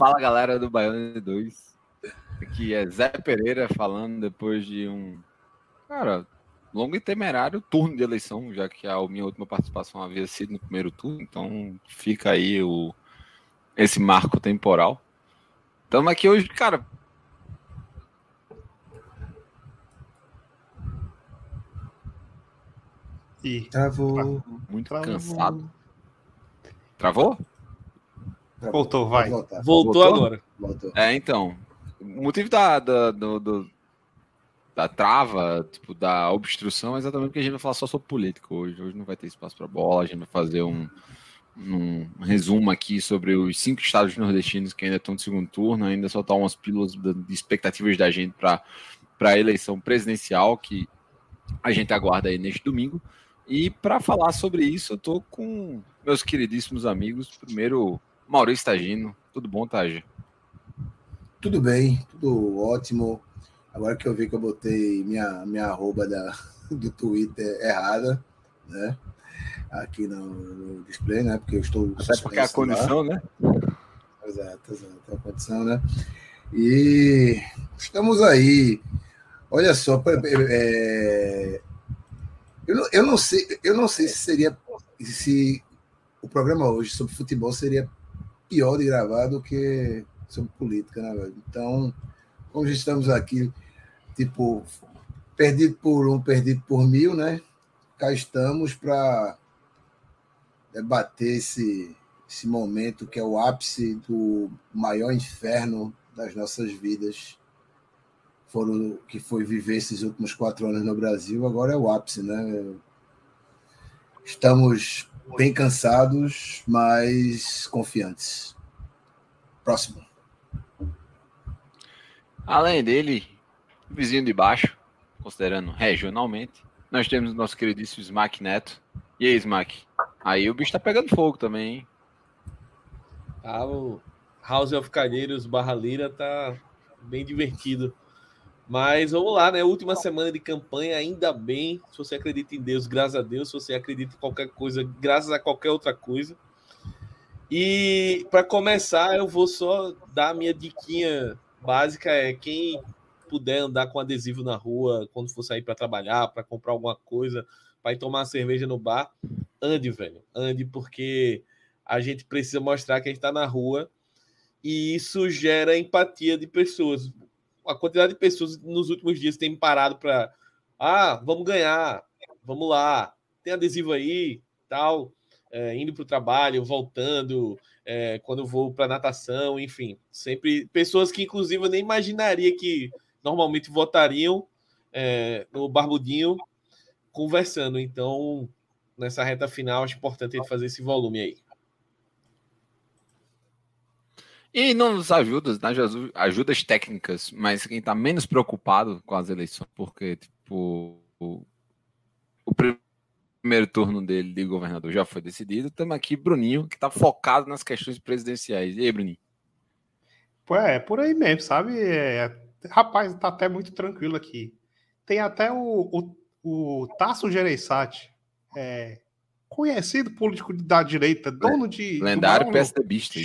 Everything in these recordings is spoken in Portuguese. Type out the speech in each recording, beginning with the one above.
Fala galera do Baiano de 2. Aqui é Zé Pereira falando depois de um. Cara, longo e temerário turno de eleição, já que a minha última participação havia sido no primeiro turno, então fica aí o, esse marco temporal. Estamos aqui hoje, cara. Ih, Travou. Muito Travou. cansado. Travou? Voltou, vai. Voltou, Voltou? agora. Voltou. É, então. O motivo da, da, do- do- da trava, tipo, da obstrução é exatamente porque a gente vai falar só sobre política hoje. Hoje não vai ter espaço para bola, a gente vai fazer um, um resumo aqui sobre os cinco estados nordestinos que ainda estão de segundo turno, ainda só estão umas pílulas de expectativas da gente para a eleição presidencial que a gente aguarda aí neste domingo. E para falar sobre isso, eu tô com meus queridíssimos amigos. Primeiro, Maurício Tagino. Tudo bom, Taj? Tudo bem, tudo ótimo. Agora que eu vi que eu botei minha, minha arroba da, do Twitter errada, né? Aqui no, no display, né? Porque eu estou. Até porque a suspenso lá. condição, né? Exato, exato, é a condição, né? E estamos aí. Olha só, pa- é, eu, não, eu não sei, eu não sei se seria se o programa hoje sobre futebol seria pior de gravar do que sobre política, né, velho? Então, como já estamos aqui, tipo, perdido por um, perdido por mil, né? Cá estamos para debater esse, esse momento que é o ápice do maior inferno das nossas vidas. Foram que foi viver esses últimos quatro anos no Brasil, agora é o ápice, né? Estamos bem cansados, mas confiantes. Próximo. Além dele, vizinho de baixo, considerando regionalmente, nós temos o nosso queridíssimo Smack Neto. E aí, Smack? Aí o bicho tá pegando fogo também, hein? Tá, o House of Carneiros barra Lira tá bem divertido. Mas vamos lá, né? Última semana de campanha, ainda bem. Se você acredita em Deus, graças a Deus. Se você acredita em qualquer coisa, graças a qualquer outra coisa. E para começar, eu vou só dar a minha diquinha básica: é quem puder andar com adesivo na rua quando for sair para trabalhar, para comprar alguma coisa, para ir tomar uma cerveja no bar, ande, velho. Ande, porque a gente precisa mostrar que a gente está na rua e isso gera empatia de pessoas. A quantidade de pessoas nos últimos dias tem parado para ah, vamos ganhar, vamos lá, tem adesivo aí, tal, é, indo para o trabalho, voltando, é, quando vou para natação, enfim, sempre pessoas que inclusive eu nem imaginaria que normalmente votariam é, no Barbudinho conversando. Então, nessa reta final, acho importante ele fazer esse volume aí. E não nos ajuda, nas aju- ajudas técnicas, mas quem tá menos preocupado com as eleições, porque, tipo, o, o pri- primeiro turno dele de governador já foi decidido. Estamos aqui, Bruninho, que tá focado nas questões presidenciais. E aí, Bruninho? Pô, é por aí mesmo, sabe? É, rapaz, tá até muito tranquilo aqui. Tem até o, o, o Tasso Gereissati, é, conhecido político da direita, dono de. Lendário PSDBista.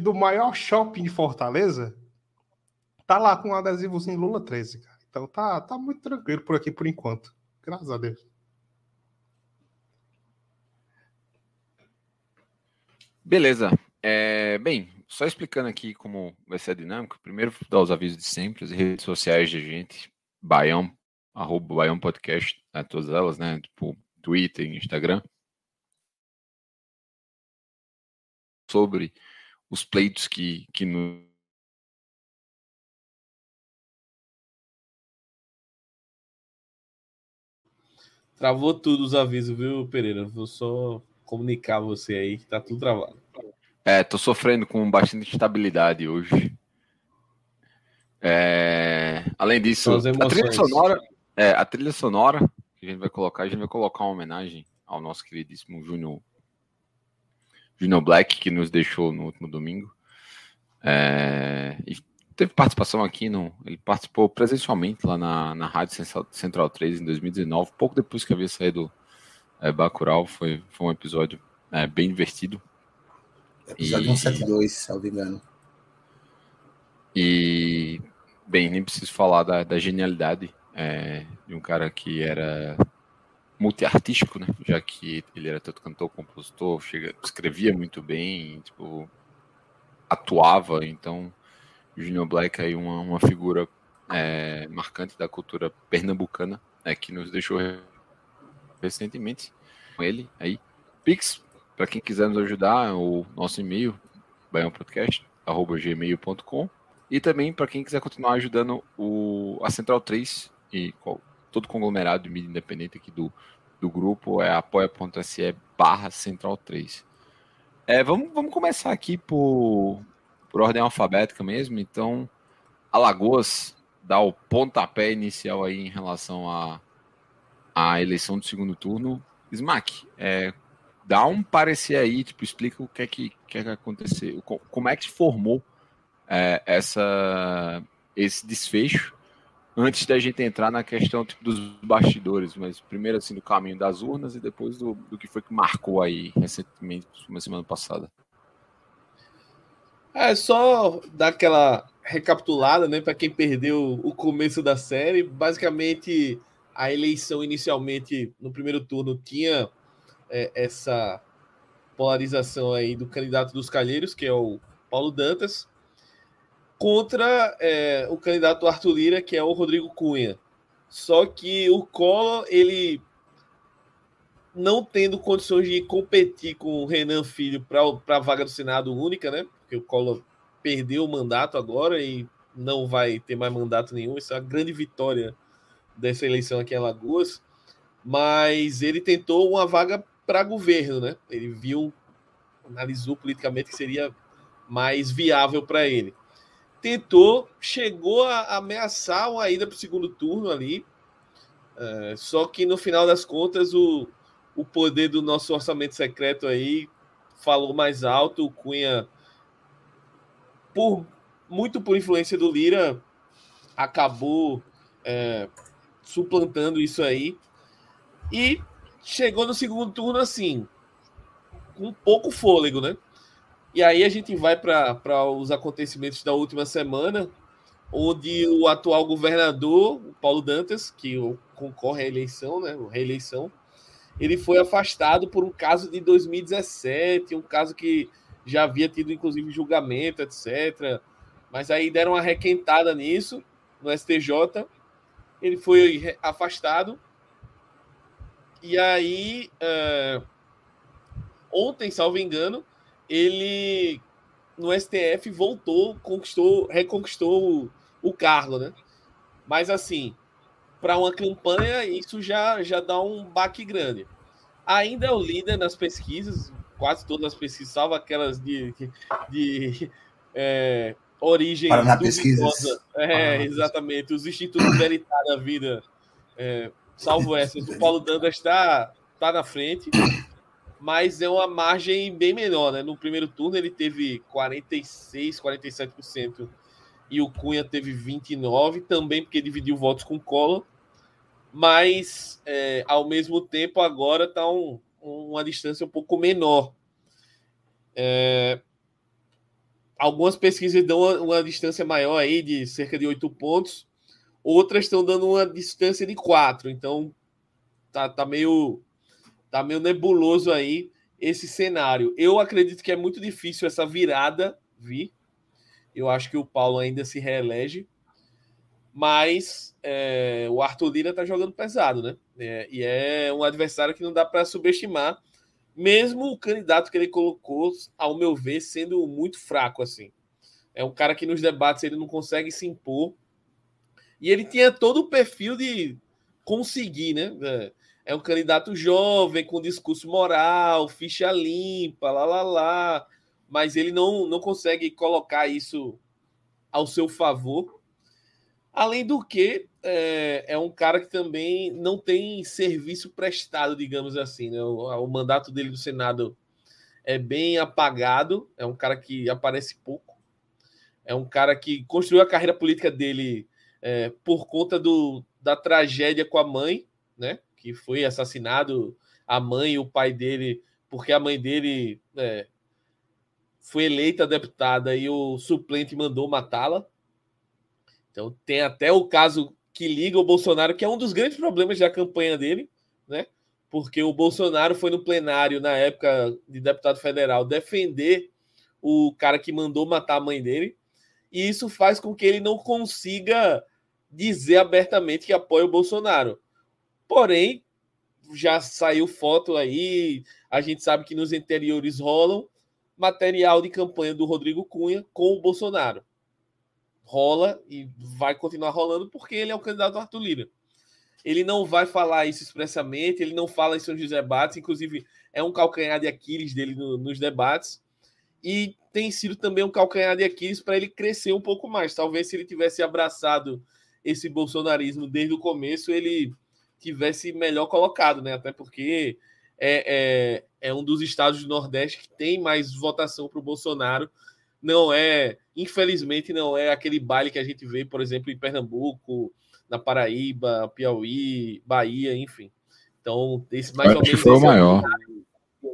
Do maior shopping de Fortaleza, tá lá com um adesivozinho Lula 13, cara. Então tá, tá muito tranquilo por aqui por enquanto. Graças a Deus. Beleza. É, bem, só explicando aqui como vai ser a dinâmica. Primeiro, dar os avisos de sempre, as redes sociais de gente, Baião, arroba Baião Podcast, né, todas elas, né? Tipo, Twitter, Instagram. Sobre os pleitos que, que no, Travou tudo os avisos, viu, Pereira? Vou só comunicar você aí que tá tudo travado. É, tô sofrendo com bastante instabilidade hoje. É, além disso, a trilha sonora, é, a trilha sonora que a gente vai colocar, a gente vai colocar uma homenagem ao nosso queridíssimo Júnior Junior Black, que nos deixou no último domingo. É, e teve participação aqui, no, ele participou presencialmente lá na, na Rádio Central 3 em 2019, pouco depois que havia saído é, Bacurau. Foi, foi um episódio é, bem divertido. Episódio e, 172, salvo engano. E, bem, nem preciso falar da, da genialidade é, de um cara que era multiartístico, né? Já que ele era tanto cantor, compositor, chega, escrevia muito bem, tipo, atuava, então Junior Black aí uma, uma figura é, marcante da cultura pernambucana, é, que nos deixou recentemente com ele aí. Pix, para quem quiser nos ajudar, o nosso e-mail, baiãopodcast.gmail.com e também para quem quiser continuar ajudando o, a Central 3 e qual, todo conglomerado de mídia independente aqui do, do grupo é apoia.se barra central 3. É, vamos, vamos começar aqui por, por ordem alfabética mesmo. Então, Alagoas dá o pontapé inicial aí em relação à a, a, eleição do segundo turno. Smack, é, dá um parecer aí, tipo, explica o que é que, que, é que aconteceu, como é que se formou é, essa, esse desfecho antes da gente entrar na questão tipo, dos bastidores, mas primeiro assim do caminho das urnas e depois do, do que foi que marcou aí recentemente, uma semana passada. É só dar aquela recapitulada, né, para quem perdeu o começo da série. Basicamente, a eleição inicialmente no primeiro turno tinha é, essa polarização aí do candidato dos Calheiros, que é o Paulo Dantas, contra é, o candidato Arthur Lira, que é o Rodrigo Cunha. Só que o Collor, ele não tendo condições de competir com o Renan Filho para a vaga do Senado única, né? Porque o Collor perdeu o mandato agora e não vai ter mais mandato nenhum. Isso é a grande vitória dessa eleição aqui em Alagoas. Mas ele tentou uma vaga para governo, né? Ele viu, analisou politicamente que seria mais viável para ele tentou, chegou a ameaçar uma ida para o segundo turno ali. É, só que no final das contas, o, o poder do nosso orçamento secreto aí falou mais alto. O Cunha, por, muito por influência do Lira, acabou é, suplantando isso aí. E chegou no segundo turno assim, com pouco fôlego, né? E aí a gente vai para os acontecimentos da última semana, onde o atual governador, Paulo Dantas, que concorre à eleição, né, reeleição, ele foi afastado por um caso de 2017, um caso que já havia tido inclusive julgamento, etc. Mas aí deram uma requentada nisso no STJ. Ele foi afastado. E aí, uh, ontem, salvo engano, ele no STF voltou, conquistou, reconquistou o, o cargo, né? Mas assim, para uma campanha isso já já dá um baque grande. Ainda é o líder nas pesquisas, quase todas as pesquisas, salvo aquelas de, de é, origem Paraná Pesquisas. É, exatamente. Os institutos Veritar da vida, é, salvo essas, o Paulo Dantas está tá na frente mas é uma margem bem menor, né? No primeiro turno ele teve 46, 47% e o Cunha teve 29, também porque dividiu votos com Collor, mas é, ao mesmo tempo agora está um, uma distância um pouco menor. É, algumas pesquisas dão uma, uma, distância maior aí de cerca de 8 pontos, outras estão dando uma distância de 4, então tá, tá meio Tá meio nebuloso aí esse cenário. Eu acredito que é muito difícil essa virada vir. Eu acho que o Paulo ainda se reelege. Mas é, o Arthur Lira tá jogando pesado, né? É, e é um adversário que não dá para subestimar, mesmo o candidato que ele colocou, ao meu ver, sendo muito fraco assim. É um cara que nos debates ele não consegue se impor. E ele tinha todo o perfil de conseguir, né? É, um candidato jovem, com discurso moral, ficha limpa, lá, lá, lá, mas ele não, não consegue colocar isso ao seu favor. Além do que, é, é um cara que também não tem serviço prestado, digamos assim. Né? O, o mandato dele do Senado é bem apagado, é um cara que aparece pouco, é um cara que construiu a carreira política dele é, por conta do, da tragédia com a mãe, né? Que foi assassinado a mãe e o pai dele, porque a mãe dele é, foi eleita deputada e o suplente mandou matá-la. Então tem até o caso que liga o Bolsonaro, que é um dos grandes problemas da campanha dele, né? Porque o Bolsonaro foi no plenário na época de deputado federal defender o cara que mandou matar a mãe dele, e isso faz com que ele não consiga dizer abertamente que apoia o Bolsonaro. Porém, já saiu foto aí, a gente sabe que nos interiores rolam material de campanha do Rodrigo Cunha com o Bolsonaro rola e vai continuar rolando porque ele é o candidato Arthur Lira. Ele não vai falar isso expressamente, ele não fala isso nos debates, inclusive é um calcanhar de Aquiles dele no, nos debates e tem sido também um calcanhar de Aquiles para ele crescer um pouco mais. Talvez se ele tivesse abraçado esse bolsonarismo desde o começo, ele tivesse melhor colocado, né? Até porque é, é, é um dos estados do Nordeste que tem mais votação para o Bolsonaro não é, infelizmente, não é aquele baile que a gente vê, por exemplo, em Pernambuco, na Paraíba, Piauí, Bahia, enfim. Então, esse mais Acho ou menos. Que foi o é maior. É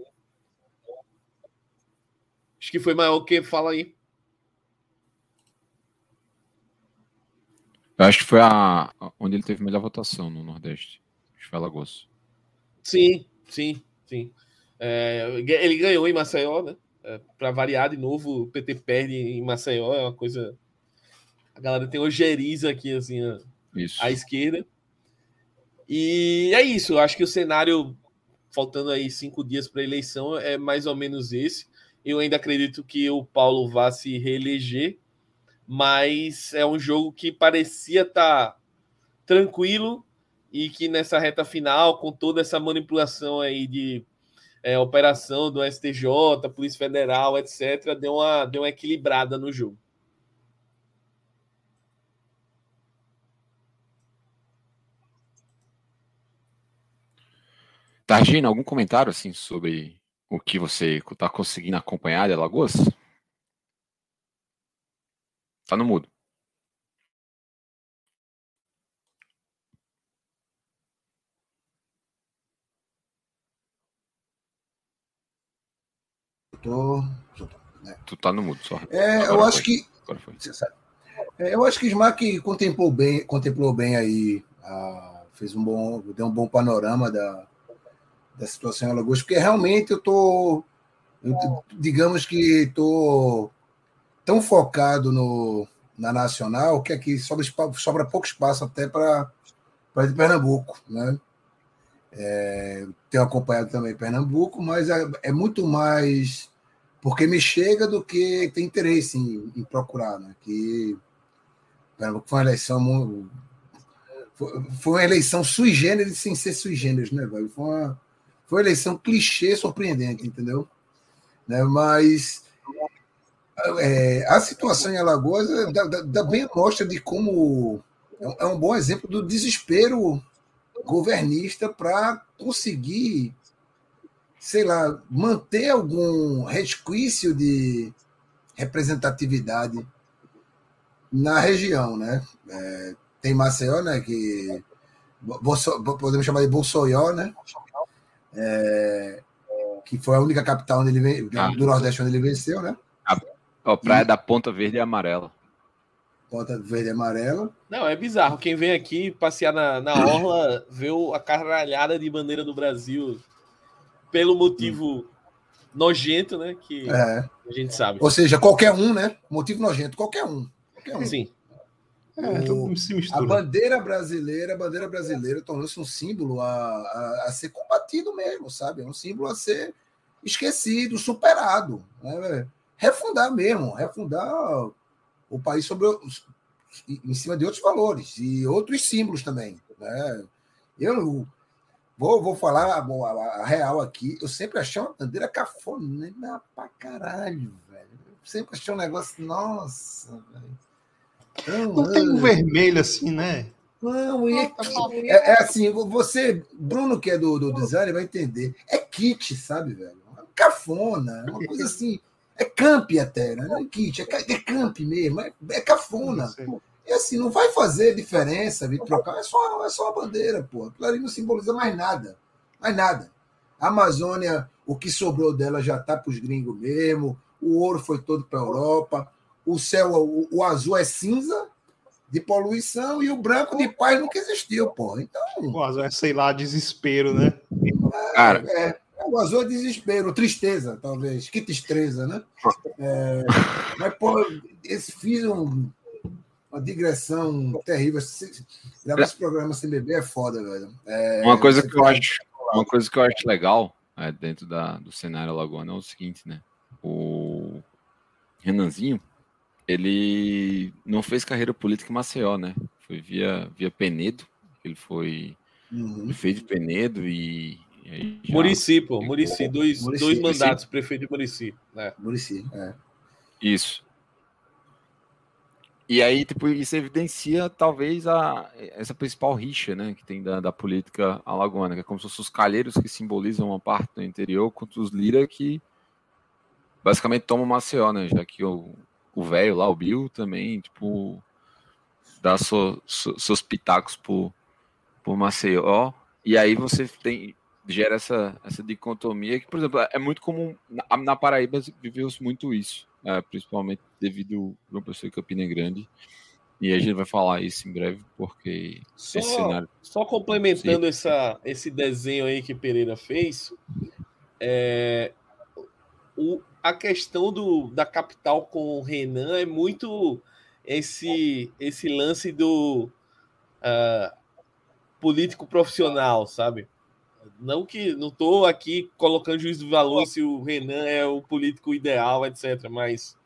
Acho que foi maior que fala aí. Eu acho que foi a onde ele teve melhor votação no Nordeste. Acho que foi Alagoas. Sim, sim, sim. É, ele ganhou em Maceió, né? É, para variar de novo, o PT perde em Maceió, é uma coisa. A galera tem ojeriza aqui, assim, à esquerda. E é isso, eu acho que o cenário, faltando aí cinco dias para a eleição, é mais ou menos esse. Eu ainda acredito que o Paulo vá se reeleger, mas é um jogo que parecia estar tá tranquilo e que nessa reta final, com toda essa manipulação aí de é, operação do STJ, Polícia Federal, etc., deu uma, deu uma equilibrada no jogo. Targina, algum comentário assim sobre o que você está conseguindo acompanhar de Alagoas? Tá no mudo. tô. Né? Tu tá no mudo só. É, eu acho foi. que. É, eu acho que Smack contemplou bem, contemplou bem aí, a, fez um bom, deu um bom panorama da, da situação em Alagoas, porque realmente eu tô, eu, digamos que tô tão focado no, na nacional que aqui sobra, sobra pouco espaço até para Pernambuco, né? É, tenho acompanhado também Pernambuco, mas é, é muito mais porque me chega do que tem interesse em, em procurar, né? Que foi uma eleição foi uma eleição sui generis sem ser sui generis, né, velho? Foi uma, foi uma eleição clichê surpreendente, entendeu? Né? Mas é, a situação em Alagoas dá, dá, dá bem mostra de como é um bom exemplo do desespero governista para conseguir sei lá, manter algum resquício de representatividade na região, né? É, tem Maceió, né? Que Bolso, podemos chamar de Bolsoió, né? É, que foi a única capital onde ele ah, do Nordeste onde ele venceu, né? A, a praia e, da Ponta Verde e Amarela. Ponta Verde e Amarela. Não, é bizarro. Quem vem aqui passear na, na orla vê a caralhada de bandeira do Brasil pelo motivo nojento, né? Que é. a gente sabe. Ou seja, qualquer um, né? Motivo nojento, qualquer um. Qualquer um. Sim. É, o, a bandeira brasileira, a bandeira brasileira tornou-se um símbolo a, a, a, ser combatido mesmo, sabe? É um símbolo a ser esquecido, superado. Né? Refundar mesmo, refundar o país sobre em cima de outros valores e outros símbolos também. Né? Eu vou, vou falar a, a, a, real aqui. Eu sempre achei uma bandeira cafona pra caralho, velho. Eu sempre achei um negócio, nossa, velho. Não tem um vermelho assim, né? Não, é, é, é, assim, você, Bruno, que é do, do design, vai entender. É kit, sabe, velho? Cafona, uma coisa assim. É camp até, né? Não é kit, é, é camp mesmo, é, é cafona. E assim, não vai fazer diferença vir trocar, é só, é só a bandeira, pô. Aquilo ali não simboliza mais nada. Mais nada. A Amazônia, o que sobrou dela já tá para os gringos mesmo, o ouro foi todo para a Europa, o céu, o, o azul é cinza, de poluição e o branco de paz nunca existiu, pô. Então. O azul é, sei lá, desespero, né? É, Cara. É, é, o azul é desespero, tristeza, talvez. Que tristeza, né? É, mas, pô, esse, fiz um, uma digressão terrível. Gravar esse programa sem beber é foda, velho. É, uma coisa que eu acho. Uma coisa que eu acho legal é, dentro da, do cenário Lagoana é o seguinte, né? O Renanzinho, ele não fez carreira política em Maceió, né? Foi via, via Penedo, ele foi uhum. prefeito de Penedo e. Murici, pô, Murici, dois, Murici, dois mandatos, Murici. prefeito de Murici. Né? Murici, é. Isso. E aí, tipo, isso evidencia talvez a, essa principal rixa, né, que tem da, da política alagoana, que é como se fossem os calheiros que simbolizam uma parte do interior contra os lira que basicamente tomam Maceió, né, já que o, o velho lá, o Bill, também, tipo, dá so, so, seus pitacos por, por Maceió. E aí você tem gera essa, essa dicotomia que, por exemplo, é muito comum. Na, na Paraíba viveu-se muito isso, é, principalmente devido ao professor Campina Grande. E a gente vai falar isso em breve, porque só, esse cenário. Só complementando essa, esse desenho aí que Pereira fez, é, o, a questão do, da capital com o Renan é muito esse, esse lance do uh, político profissional, sabe? Não que não estou aqui colocando juízo de valor se o Renan é o político ideal, etc. Mas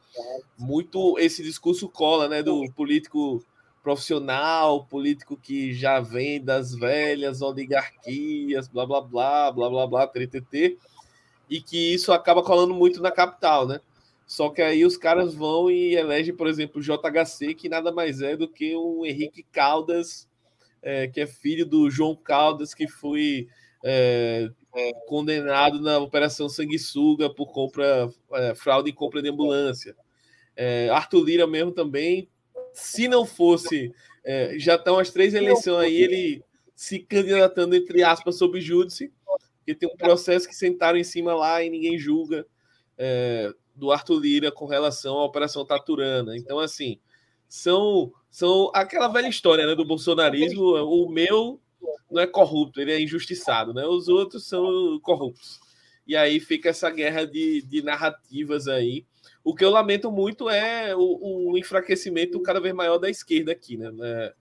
muito esse discurso cola, né? Do político profissional, político que já vem das velhas oligarquias, blá blá blá, blá blá blá, TTT e que isso acaba colando muito na capital, né? Só que aí os caras vão e elegem, por exemplo, o JHC, que nada mais é do que o Henrique Caldas, é, que é filho do João Caldas, que foi é, é, condenado na Operação Sanguessuga por compra, é, fraude em compra de ambulância. É, Arthur Lira mesmo também, se não fosse, é, já estão as três eleições aí, ele se candidatando, entre aspas, sob júdice, porque tem um processo que sentaram em cima lá e ninguém julga é, do Arthur Lira com relação à Operação Taturana. Então, assim, são, são aquela velha história né, do bolsonarismo. O meu não é corrupto, ele é injustiçado, né? Os outros são corruptos. E aí fica essa guerra de, de narrativas aí. O que eu lamento muito é o, o enfraquecimento cada vez maior da esquerda aqui, né? É,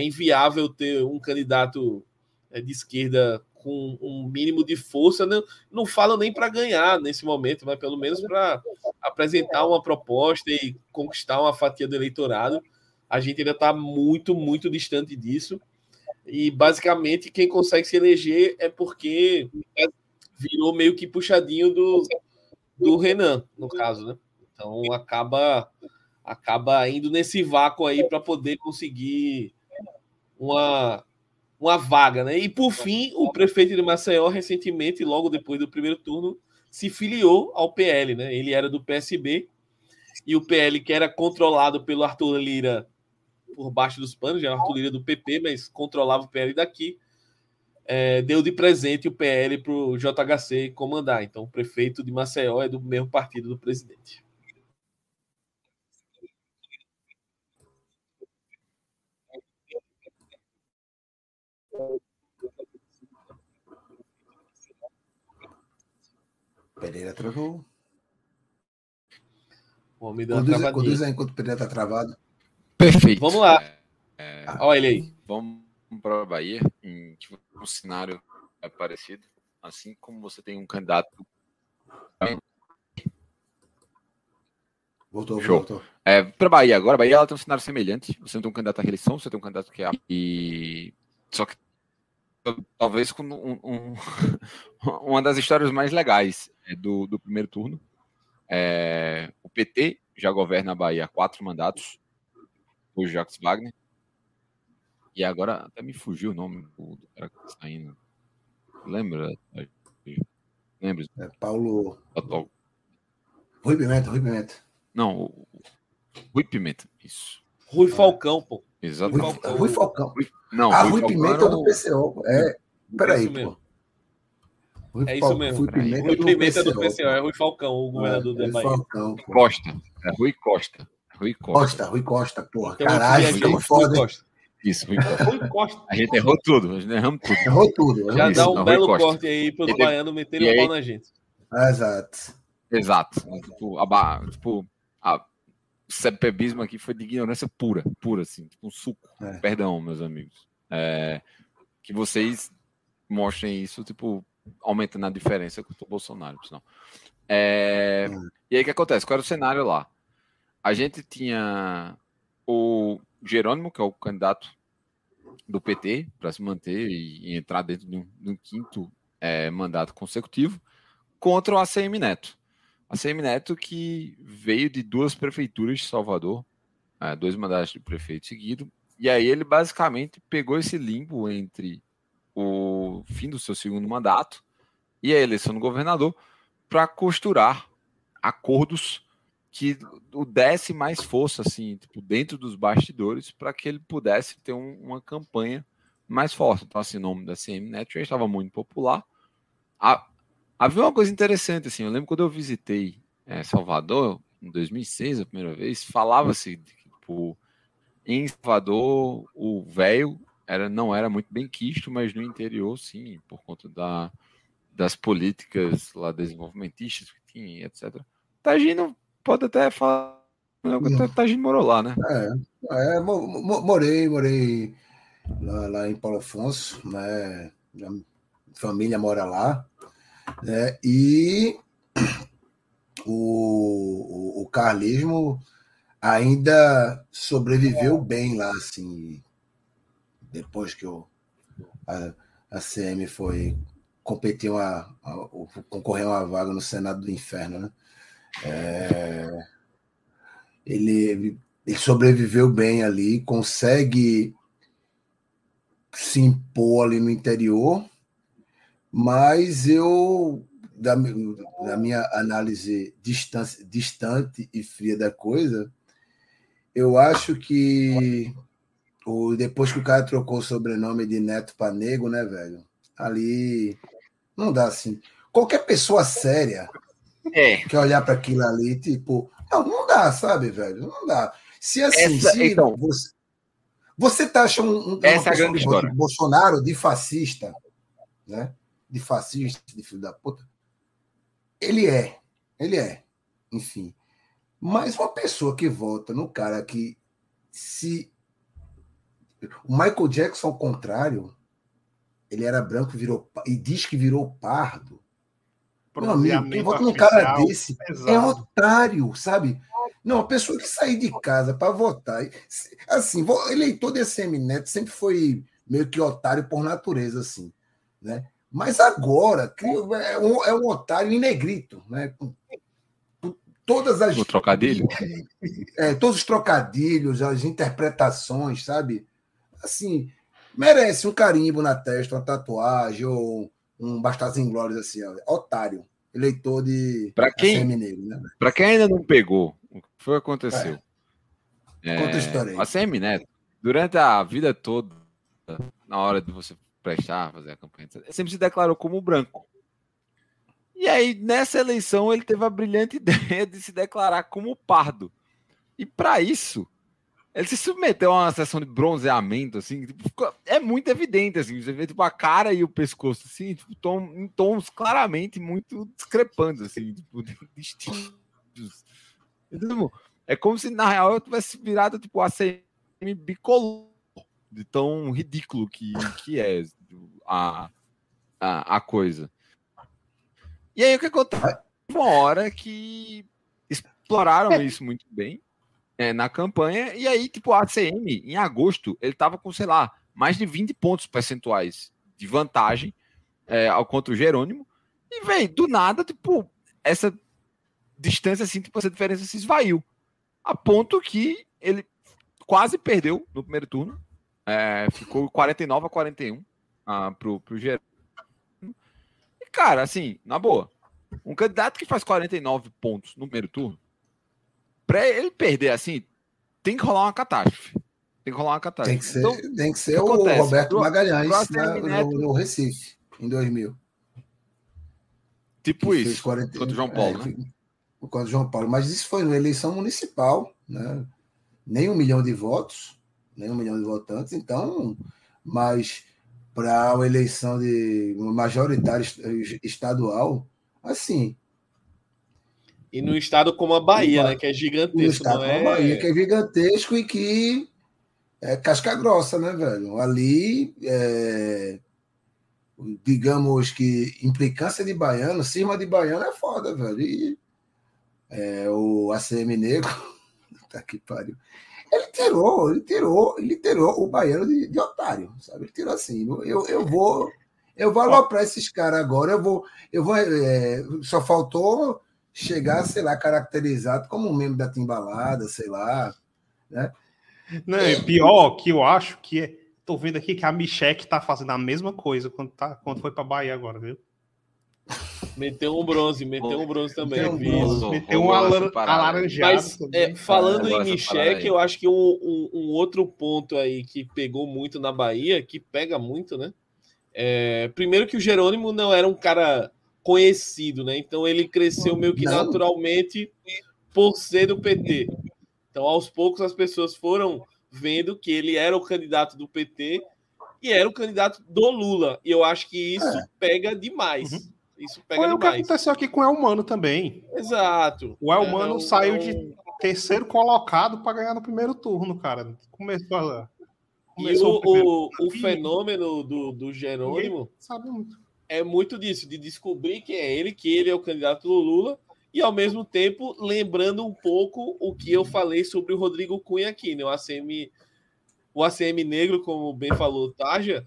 é inviável ter um candidato é, de esquerda com um mínimo de força, não, não falo nem para ganhar nesse momento, mas pelo menos para apresentar uma proposta e conquistar uma fatia do eleitorado. A gente ainda está muito, muito distante disso. E basicamente quem consegue se eleger é porque virou meio que puxadinho do, do Renan, no caso, né? Então acaba acaba indo nesse vácuo aí para poder conseguir uma uma vaga, né? E por fim, o prefeito de Maceió, recentemente, logo depois do primeiro turno, se filiou ao PL, né? Ele era do PSB e o PL, que era controlado pelo Arthur Lira por baixo dos panos, já era Arthur Lira do PP, mas controlava o PL daqui, é, deu de presente o PL para o JHC comandar. Então, o prefeito de Maceió é do mesmo partido do presidente. Pereira travou. O homem deu conduz, conduz aí enquanto o Pereira está travado. Perfeito. Vamos lá. É, Olha ele aí. Vamos para a Bahia, em tipo, um cenário é parecido. Assim como você tem um candidato. Voltou, Show. voltou. É, para a Bahia agora, a Bahia ela tem um cenário semelhante. Você não tem um candidato à reeleição, você tem um candidato que é. E... Só que talvez com um, um, uma das histórias mais legais é, do, do primeiro turno. É, o PT já governa a Bahia há quatro mandatos, o Jacques Wagner. E agora até me fugiu o nome do, cara que está saindo. Lembra? Lembra? É Paulo. Rui Pimenta, Rui Pimenta. Não, o... Rui Pimenta, isso. Rui Falcão, pô. Exato. Rui Falcão. Rui. Não, ah, Rui, Rui Falcão Pimenta era do PCO. É, peraí, Isso pô. mesmo. Rui É isso mesmo. Rui Pimenta, Rui do, Pimenta do PCO. É Rui Falcão, o governador É, da Rui Bahia. Falcão, pô. Costa. É Rui Costa. Rui Costa. Costa, Rui Costa, porra. Então, Caralho, ficamos Rui foda. Costa. Isso, Rui Costa. Rui Costa. A gente errou tudo, a gente erramos tudo. Errou tudo. Já errou dá Isso, um não, belo corte aí para os baianos meterem e o aí- pau na gente. Exato. Exato. Tipo, a, ba- tipo, a, o cepebismo aqui foi de ignorância pura, pura, assim, tipo um suco. É. Perdão, meus amigos. É, que vocês mostrem isso, tipo, aumentando a diferença contra o Bolsonaro, sinal. É, Hum. e aí o que acontece? Qual era o cenário lá? A gente tinha o Jerônimo, que é o candidato do PT, para se manter e, entrar dentro de um, de um quinto é, mandato consecutivo, contra o ACM Neto. ACM Neto que veio de duas prefeituras de Salvador, é, dois mandatos de prefeito seguido, e aí ele basicamente pegou esse limbo entre o fim do seu segundo mandato e a eleição do governador para costurar acordos que o desse mais força assim, tipo, dentro dos bastidores para que ele pudesse ter um- uma campanha mais forte. Então, assim, o nome da CM Neto já estava muito popular. A- havia uma coisa interessante, assim, eu lembro quando eu visitei eh, Salvador, em 2006, a primeira vez, falava-se tipo, em Salvador, o velho era, não era muito bem quisto, mas no interior, sim, por conta da, das políticas lá desenvolvimentistas que tinha, etc. Tagino pode até falar. Não, Hum. Tagino morou lá, né? É, mo- morei, morei lá, lá em Paulo Afonso, né? A família mora lá, né? E o, o, o carlismo ainda sobreviveu bem lá, assim, depois que o, a, a CM foi competir uma, a- concorrer a uma vaga no Senado do Inferno, né? É, ele, ele sobreviveu bem ali, consegue se impor ali no interior, mas eu, da, da minha análise distante, distante e fria da coisa, eu acho que o, depois que o cara trocou o sobrenome de Neto para Nego, né, velho? Ali não dá assim. Qualquer pessoa séria É. que olhar para aquilo ali, tipo, não, não dá, sabe, velho? Não dá. Se assim, Essa- se então- você, você taxa um, um, uma Essa é grande história. Bolsonaro de fascista, né? De fascista, de filho da puta. Ele é, ele é, enfim. Mas uma pessoa que vota no cara que se o Michael Jackson ao contrário, ele era branco virou e diz que virou pardo. Meu amigo, quem vota num cara desse é otário, sabe? Não, a pessoa que sair de casa para votar. Assim, eleitor de ACM Neto sempre foi meio que otário por natureza, assim, né? Mas agora que é um, é um otário em negrito, né? Todas as O trocadilho? é, todos os trocadilhos, as interpretações, sabe? Assim, merece um carimbo na testa, uma tatuagem ou um Bastardos Inglórios, assim, ó, otário, eleitor de Pra quem- né? Para quem ainda não pegou, o que foi que aconteceu? É, Conta a história aí. A CM Neto, durante a vida toda, na hora de você prestar, fazer a campanha, ele sempre se declarou como branco. E aí, nessa eleição, ele teve a brilhante ideia de se declarar como pardo. E para isso, ele se submeteu a uma sessão de bronzeamento, assim, tipo, é muito evidente, assim, você vê tipo, a cara e o pescoço, assim, tipo, tom- em tons claramente muito discrepantes, assim, tipo, distintos. É como se, na real, eu tivesse virado, tipo, a CM bicolor, de tão ridículo que, que é a, a, a coisa. E aí, o que acontece? Uma hora que exploraram isso muito bem é, na campanha, e aí, tipo, a ACM, em agosto, ele tava com, sei lá, mais de 20 pontos percentuais de vantagem é, ao contra o Jerônimo. E, vem do nada, tipo, essa distância, assim, tipo, essa diferença se esvaiu. A ponto que ele quase perdeu no primeiro turno. É, ficou 49 a 41 ah, pro, pro. E, cara, assim, na boa, um candidato que faz 49 pontos no primeiro turno, para ele perder assim, tem que rolar uma catástrofe. Tem que rolar uma catástrofe. Tem que ser, então, tem que ser o acontece? Roberto Magalhães né, no, no, Recife, em 2000. Tipo isso, 40, contra o João Paulo, é, né? Contra o João Paulo. Mas isso foi na eleição municipal, né? Nem um milhão de votos, nem um milhão de votantes, então, mas para a eleição de majoritária estadual, assim, e no estado como a Bahia, né? Que é gigantesco. Estado como é... a Bahia, que é gigantesco e que é casca grossa, né, velho? Ali, é... digamos que implicância de baiano, cima de baiano é foda, velho. E é, o ACM Negro, tá que pariu. Ele tirou, ele tirou, ele tirou o baiano de, de otário, sabe? Ele tirou assim. Eu, eu vou. Eu vou aloprar esses caras agora, eu vou. Eu vou é, só faltou chegar, sei lá, caracterizado como um membro da Timbalada, sei lá, né? Não, é pior que eu acho que é, tô vendo aqui que a Michelle tá fazendo a mesma coisa quando, tá, quando foi para Bahia agora, viu? Meteu um bronze, meteu um bronze também. Meteu um, bronze, meteu um alar alaranjado. Mas, é, falando em Michelle, eu acho que um, um, um, outro ponto aí que pegou muito na Bahia, que pega muito, né? É, primeiro que o Jerônimo não era um cara conhecido, né? Então ele cresceu meio que naturalmente por ser do PT. Então, aos poucos, as pessoas foram vendo que ele era o candidato do PT e era o candidato do Lula. E eu acho que isso é. pega demais. Uhum. Isso pega Foi demais. o que aconteceu aqui com o Elmano também. Exato. O Elmano é, saiu de terceiro colocado para ganhar no primeiro turno, cara. Começou a. Começou e o, o, o, fenômeno do, do Jerônimo. sabe muito é muito disso, de descobrir quem é ele, que ele é o candidato do Lula, e ao mesmo tempo lembrando um pouco o que eu falei sobre o Rodrigo Cunha aqui, né? O ACM, o ACM negro, como bem falou Taja.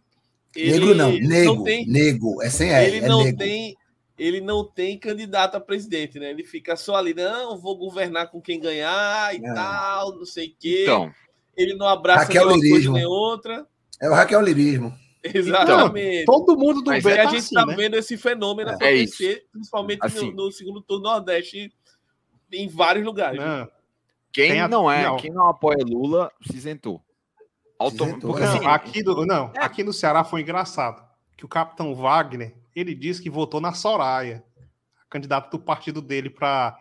negro não, nego, não tem, nego, é sem Ele é não nego. tem ele não tem candidato a presidente, né? Ele fica só ali, não, vou governar com quem ganhar e é. tal, não sei o quê. Então, ele não abraça Raquel nenhuma coisa nem outra. É o Raquel Lirismo. Exatamente. Então, todo mundo do Mas é, tá a gente está né? vendo esse fenômeno é. acontecer, é principalmente assim. no, no, segundo turno Nordeste, em vários lugares. Não. Quem a... não é, não. quem não apoia Lula, se isentou. Autom... Porque, não, assim, aqui, do, não, é. aqui no Ceará foi engraçado. Que o capitão Wagner, ele disse que votou na Soraya, candidato do partido dele para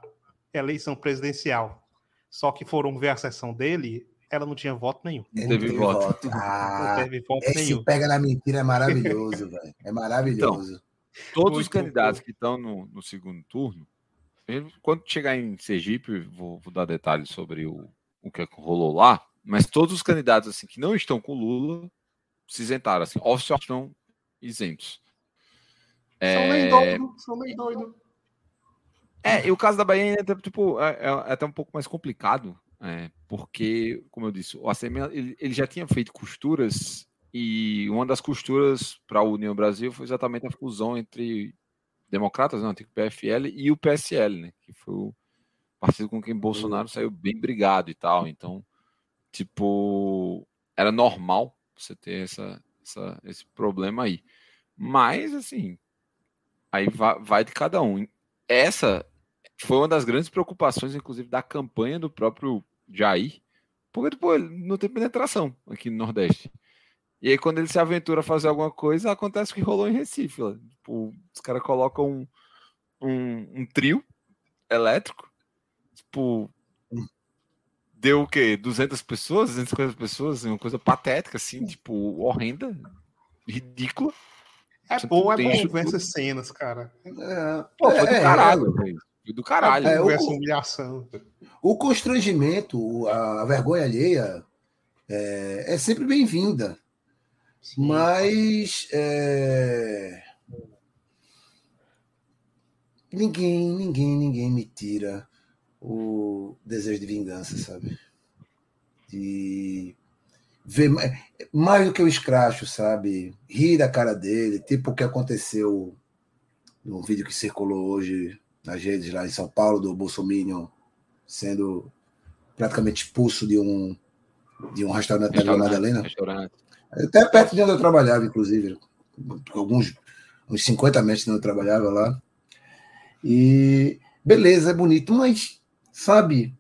eleição presidencial. Só que foram ver a sessão dele, ela não tinha voto nenhum. Não teve, voto. voto. Ah, não teve voto esse nenhum. pega na mentira é maravilhoso, velho. É maravilhoso. Então, todos Muito os candidatos bom. que estão no, no, segundo turno, quando chegar em Sergipe, vou, vou dar detalhes sobre o, o que rolou lá, mas todos os candidatos assim que não estão com Lula se isentaram, assim, oficialmente estão isentos. São é... nem doido, são nem doido. É, e o caso da Bahia é, tipo, é, é até um pouco mais complicado, é, porque, como eu disse, o ACM ele, ele, já tinha feito costuras e uma das costuras para a União Brasil foi exatamente a fusão entre democratas, não, antigo PFL e o PSL, né, que foi o partido com quem Bolsonaro saiu bem brigado e tal. Então, tipo, era normal você ter essa, essa esse problema aí. Mas, assim, aí vai, vai de cada um. Essa foi uma das grandes preocupações, inclusive, da campanha do próprio Jair, porque pô, ele não tem penetração aqui no Nordeste. E aí, quando ele se aventura a fazer alguma coisa, acontece o que rolou em Recife. Tipo, os caras colocam um, um, um, trio elétrico, tipo, deu o quê? 200 pessoas, 250 pessoas, uma coisa patética, assim, tipo, horrenda, ridícula. É bom, é bom ver essas cenas, cara. É, pô, foi do é, caralho, é, do caralho. É, essa humilhação. O constrangimento, a vergonha alheia é, é sempre bem-vinda. Mas é... ninguém, ninguém, ninguém me tira o desejo de vingança, sabe? De ver mais do que o escracho, sabe? Rir da cara dele, tipo o que aconteceu no vídeo que circulou hoje nas redes lá em São Paulo, do Bolsonaro sendo praticamente expulso de um, de um restaurante, restaurante da Vila Madalena. Restaurante. Até perto de onde eu trabalhava, inclusive. Alguns uns 50 metros de onde eu trabalhava lá. E beleza, é bonito, mas, sabe,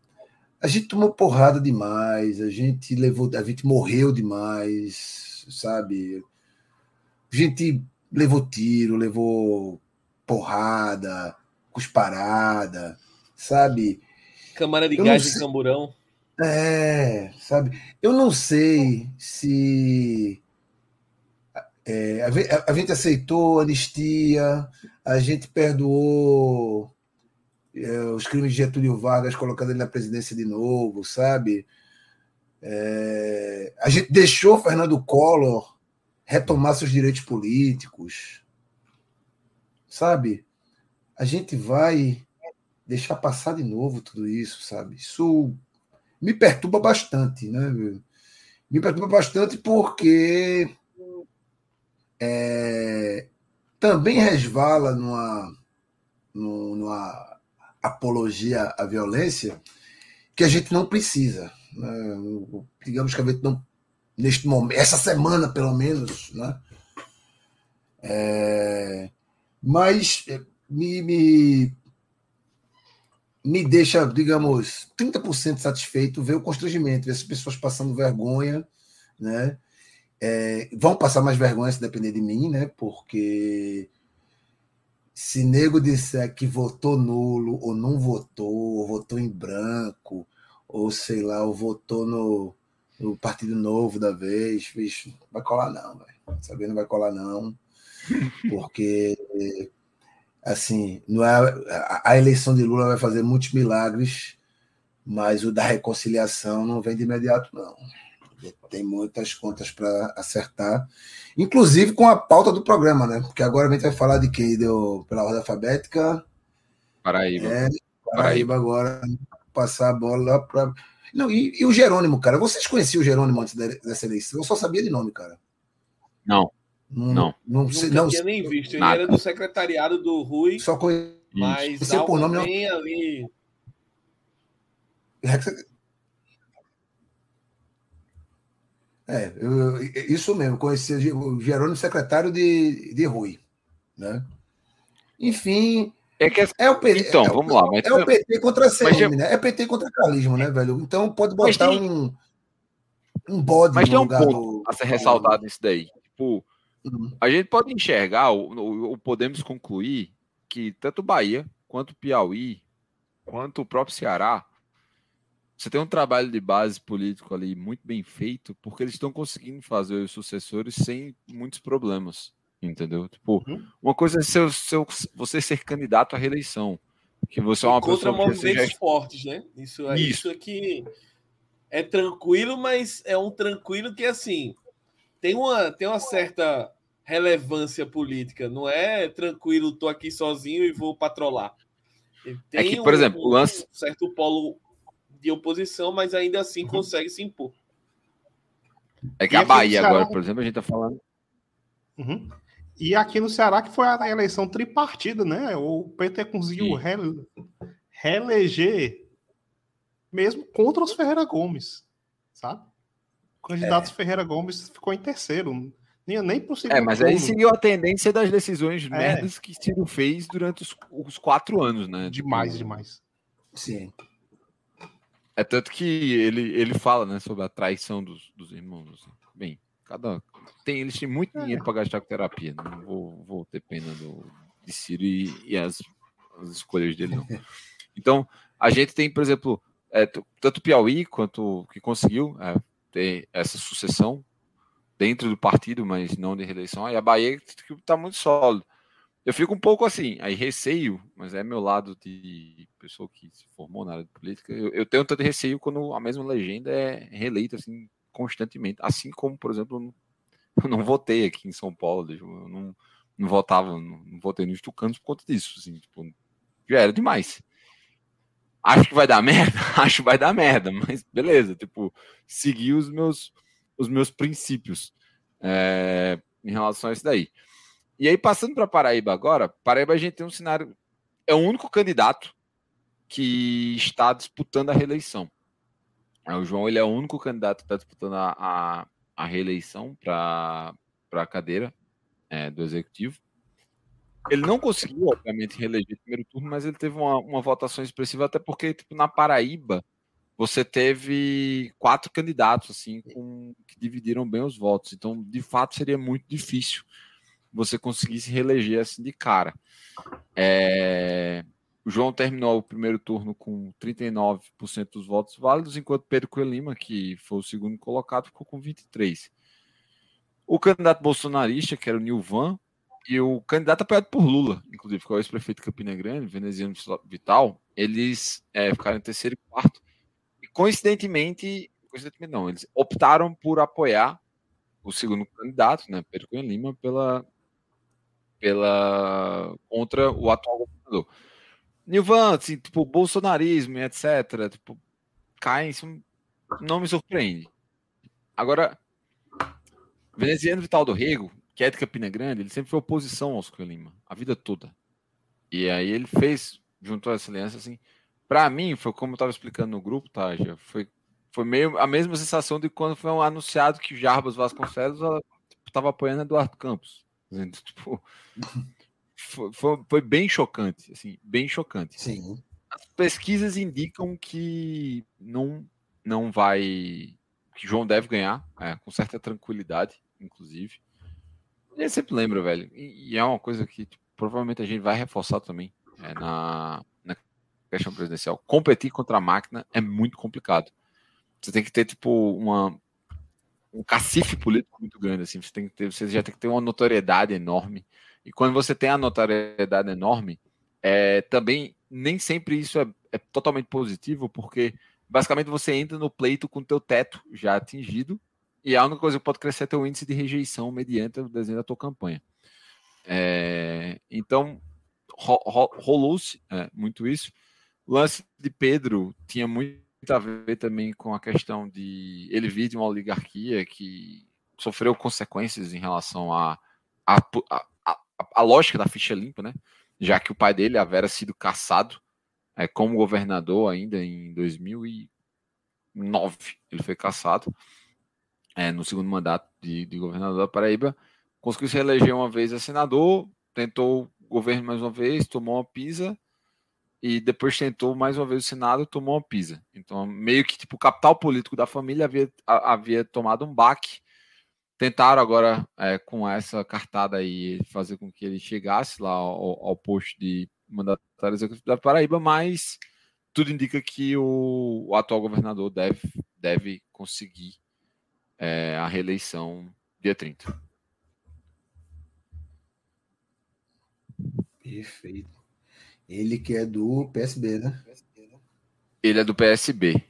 a gente tomou porrada demais, a gente levou, a gente morreu demais, sabe? A gente levou tiro, levou porrada, cusparada, sabe? Câmara de eu gás de camburão. É, sabe? Eu não sei se é, a, a, gente aceitou anistia, a gente perdoou é, os crimes de Getúlio Vargas, colocando ele na presidência de novo, sabe? É, a gente deixou Fernando Collor retomar seus direitos políticos, sabe? A gente vai deixar passar de novo tudo isso, sabe? Isso me perturba bastante, né? Me perturba bastante porque é, também resvala numa, numa apologia à violência que a gente não precisa. Né? Digamos que a gente não, neste momento, essa semana pelo menos, né? É, mas é, me, me, me deixa, digamos, 30% satisfeito ver o constrangimento, ver as pessoas passando vergonha, né? É, vão passar mais vergonha se depender de mim, né? Porque se nego disser que votou nulo, ou não votou, ou votou em branco, ou sei lá, ou votou no, no Partido Novo da vez, bicho, vai colar não, velho. Saber não vai colar não, porque assim, não é a, a eleição de Lula vai fazer muitos milagres, mas o da reconciliação não vem de imediato não. Tem muitas contas para acertar, inclusive com a pauta do programa, né? Porque agora a gente vai falar de quem deu pela ordem alfabética. Paraíba. É, Paraíba, agora. Passar a bola lá para. Não, e, e, o Jerônimo, cara? Vocês conheciam o Jerônimo antes dessa eleição? Eu só sabia de nome, cara. Não. Não. Não, não, não, não tinha nem visto. Ele nada. era do secretariado do Rui. Só conhecia. Mas por nome, não... ali. É, eu, isso mesmo, conheci o Jerônimo secretário de, de Rui. Né? Enfim. É, que, é o PT, então, é, vamos lá. Mas, é o PT contra a CM, né? É PT contra carlismo, né, velho? Então pode botar tem, um, um bode Mas tem um ponto do, a ser ressaltado nisso daí. Tipo, uhum. a gente pode enxergar, ou, ou podemos concluir, que tanto Bahia, quanto Piauí, quanto o próprio Ceará você tem um trabalho de base político ali muito bem feito, porque eles estão conseguindo fazer os sucessores sem muitos problemas, entendeu? Tipo, uhum. uma coisa é seu, seu, você ser candidato à reeleição, que você é uma Contra pessoa movimentos já... fortes, né? Isso, é, isso. isso aqui é tranquilo, mas é um tranquilo que assim tem uma tem uma certa relevância política. Não é tranquilo, tô aqui sozinho e vou patrolar. é que, por um, exemplo, o lance... um certo polo de oposição, mas ainda assim uhum. consegue se impor. É que e a Bahia Ceará... agora, por exemplo, a gente está falando. Uhum. E aqui no Ceará, que foi a eleição tripartida, né? O PT conseguiu re... reeleger mesmo contra os Ferreira Gomes, sabe? O candidato é. Ferreira Gomes ficou em terceiro. Nem, nem possível. É, mas aí seguiu a tendência das decisões é. merdas que Ciro fez durante os, os quatro anos, né? Demais, tipo... demais. Sim. É tanto que ele, ele fala né, sobre a traição dos, dos irmãos. Assim. Bem, cada tem eles têm muito é. dinheiro para gastar com terapia. Não vou, vou ter pena do, de Ciro e, e as, as, escolhas dele, não. Então, a gente tem, por exemplo, é, tanto Piauí quanto que conseguiu é, ter essa sucessão dentro do partido, mas não de reeleição. E a Bahia está muito sólido. Eu fico um pouco assim, aí receio, mas é meu lado de pessoa que se formou na área de política. Eu, eu tenho tanto receio quando a mesma legenda é reeleita assim constantemente, assim como, por exemplo, eu não votei aqui em São Paulo, eu não, não votava, não, não votei nos Tucanos por conta disso, assim, tipo, já era demais. Acho que vai dar merda, acho que vai dar merda, mas beleza, tipo, seguir os meus os meus princípios é, em relação a isso daí. E aí, passando para Paraíba agora, Paraíba a gente tem um cenário. É o único candidato que está disputando a reeleição. É, o João ele é o único candidato que está disputando a, a, a reeleição para a cadeira é, do executivo. Ele não conseguiu, obviamente, reeleger no primeiro turno, mas ele teve uma, uma votação expressiva, até porque tipo, na Paraíba você teve quatro candidatos assim com, que dividiram bem os votos. Então, de fato, seria muito difícil você conseguir se reeleger assim de cara. É... O João terminou o primeiro turno com 39% dos votos válidos, enquanto Pedro Coelho Lima, que foi o segundo colocado, ficou com 23%. O candidato bolsonarista, que era o Nilvan, e o candidato apoiado por Lula, inclusive, que é o ex-prefeito de Campina Grande, veneziano Vital, eles é, ficaram em terceiro e quarto. E coincidentemente, coincidentemente não, eles optaram por apoiar o segundo candidato, né, Pedro Cunha Lima, pela, pela contra o atual governador. Nilvan, assim, tipo, bolsonarismo etc, tipo, caem, isso não me surpreende. Agora, veneziano Vital do Rego, que é de Campina Grande, ele sempre foi oposição ao Oscar Lima, a vida toda. E aí ele fez, junto a essa aliança, assim, para mim, foi como eu estava explicando no grupo, tá, já, foi, foi meio a mesma sensação de quando foi anunciado que o Jarbas Vasconcelos estava apoiando Eduardo Campos. Tipo, foi, foi, foi, bem chocante, assim, bem chocante. Sim. As pesquisas indicam que não, não vai, que João deve ganhar, é, com certa tranquilidade, inclusive. Eu sempre lembro, velho. E, e é uma coisa que tipo, provavelmente a gente vai reforçar também é, na, na questão presidencial. Competir contra a máquina é muito complicado. Você tem que ter, tipo, uma, um cacife político muito grande, assim. Você, tem que ter, você já tem que ter uma notoriedade enorme. E quando você tem a notoriedade enorme, é, também nem sempre isso é, é totalmente positivo, porque basicamente você entra no pleito com teu teto já atingido e a única coisa que pode crescer é teu índice de rejeição mediante o desenho da tua campanha. É, então, ro, ro, rolou-se é, muito isso. O lance de Pedro tinha muito a ver também com a questão de ele vir de uma oligarquia que sofreu consequências em relação à a, a, a, a, lógica da ficha limpa, né? Já que o pai dele havia sido caçado é, como governador ainda em 2009. Ele foi caçado é, no segundo mandato de, de, governador da Paraíba, conseguiu se reeleger uma vez a senador, tentou o governo mais uma vez, tomou uma pisa, e depois tentou mais uma vez o Senado, tomou uma pisa. Então, meio que tipo, o capital político da família havia, havia tomado um baque. Tentaram agora, é, com essa cartada aí, fazer com que ele chegasse lá ao, ao posto de mandatário executivo da Paraíba, mas tudo indica que o, o atual governador deve, deve conseguir é, a reeleição dia 30. Perfeito. Ele que é do PSB, né? Ele é do PSB.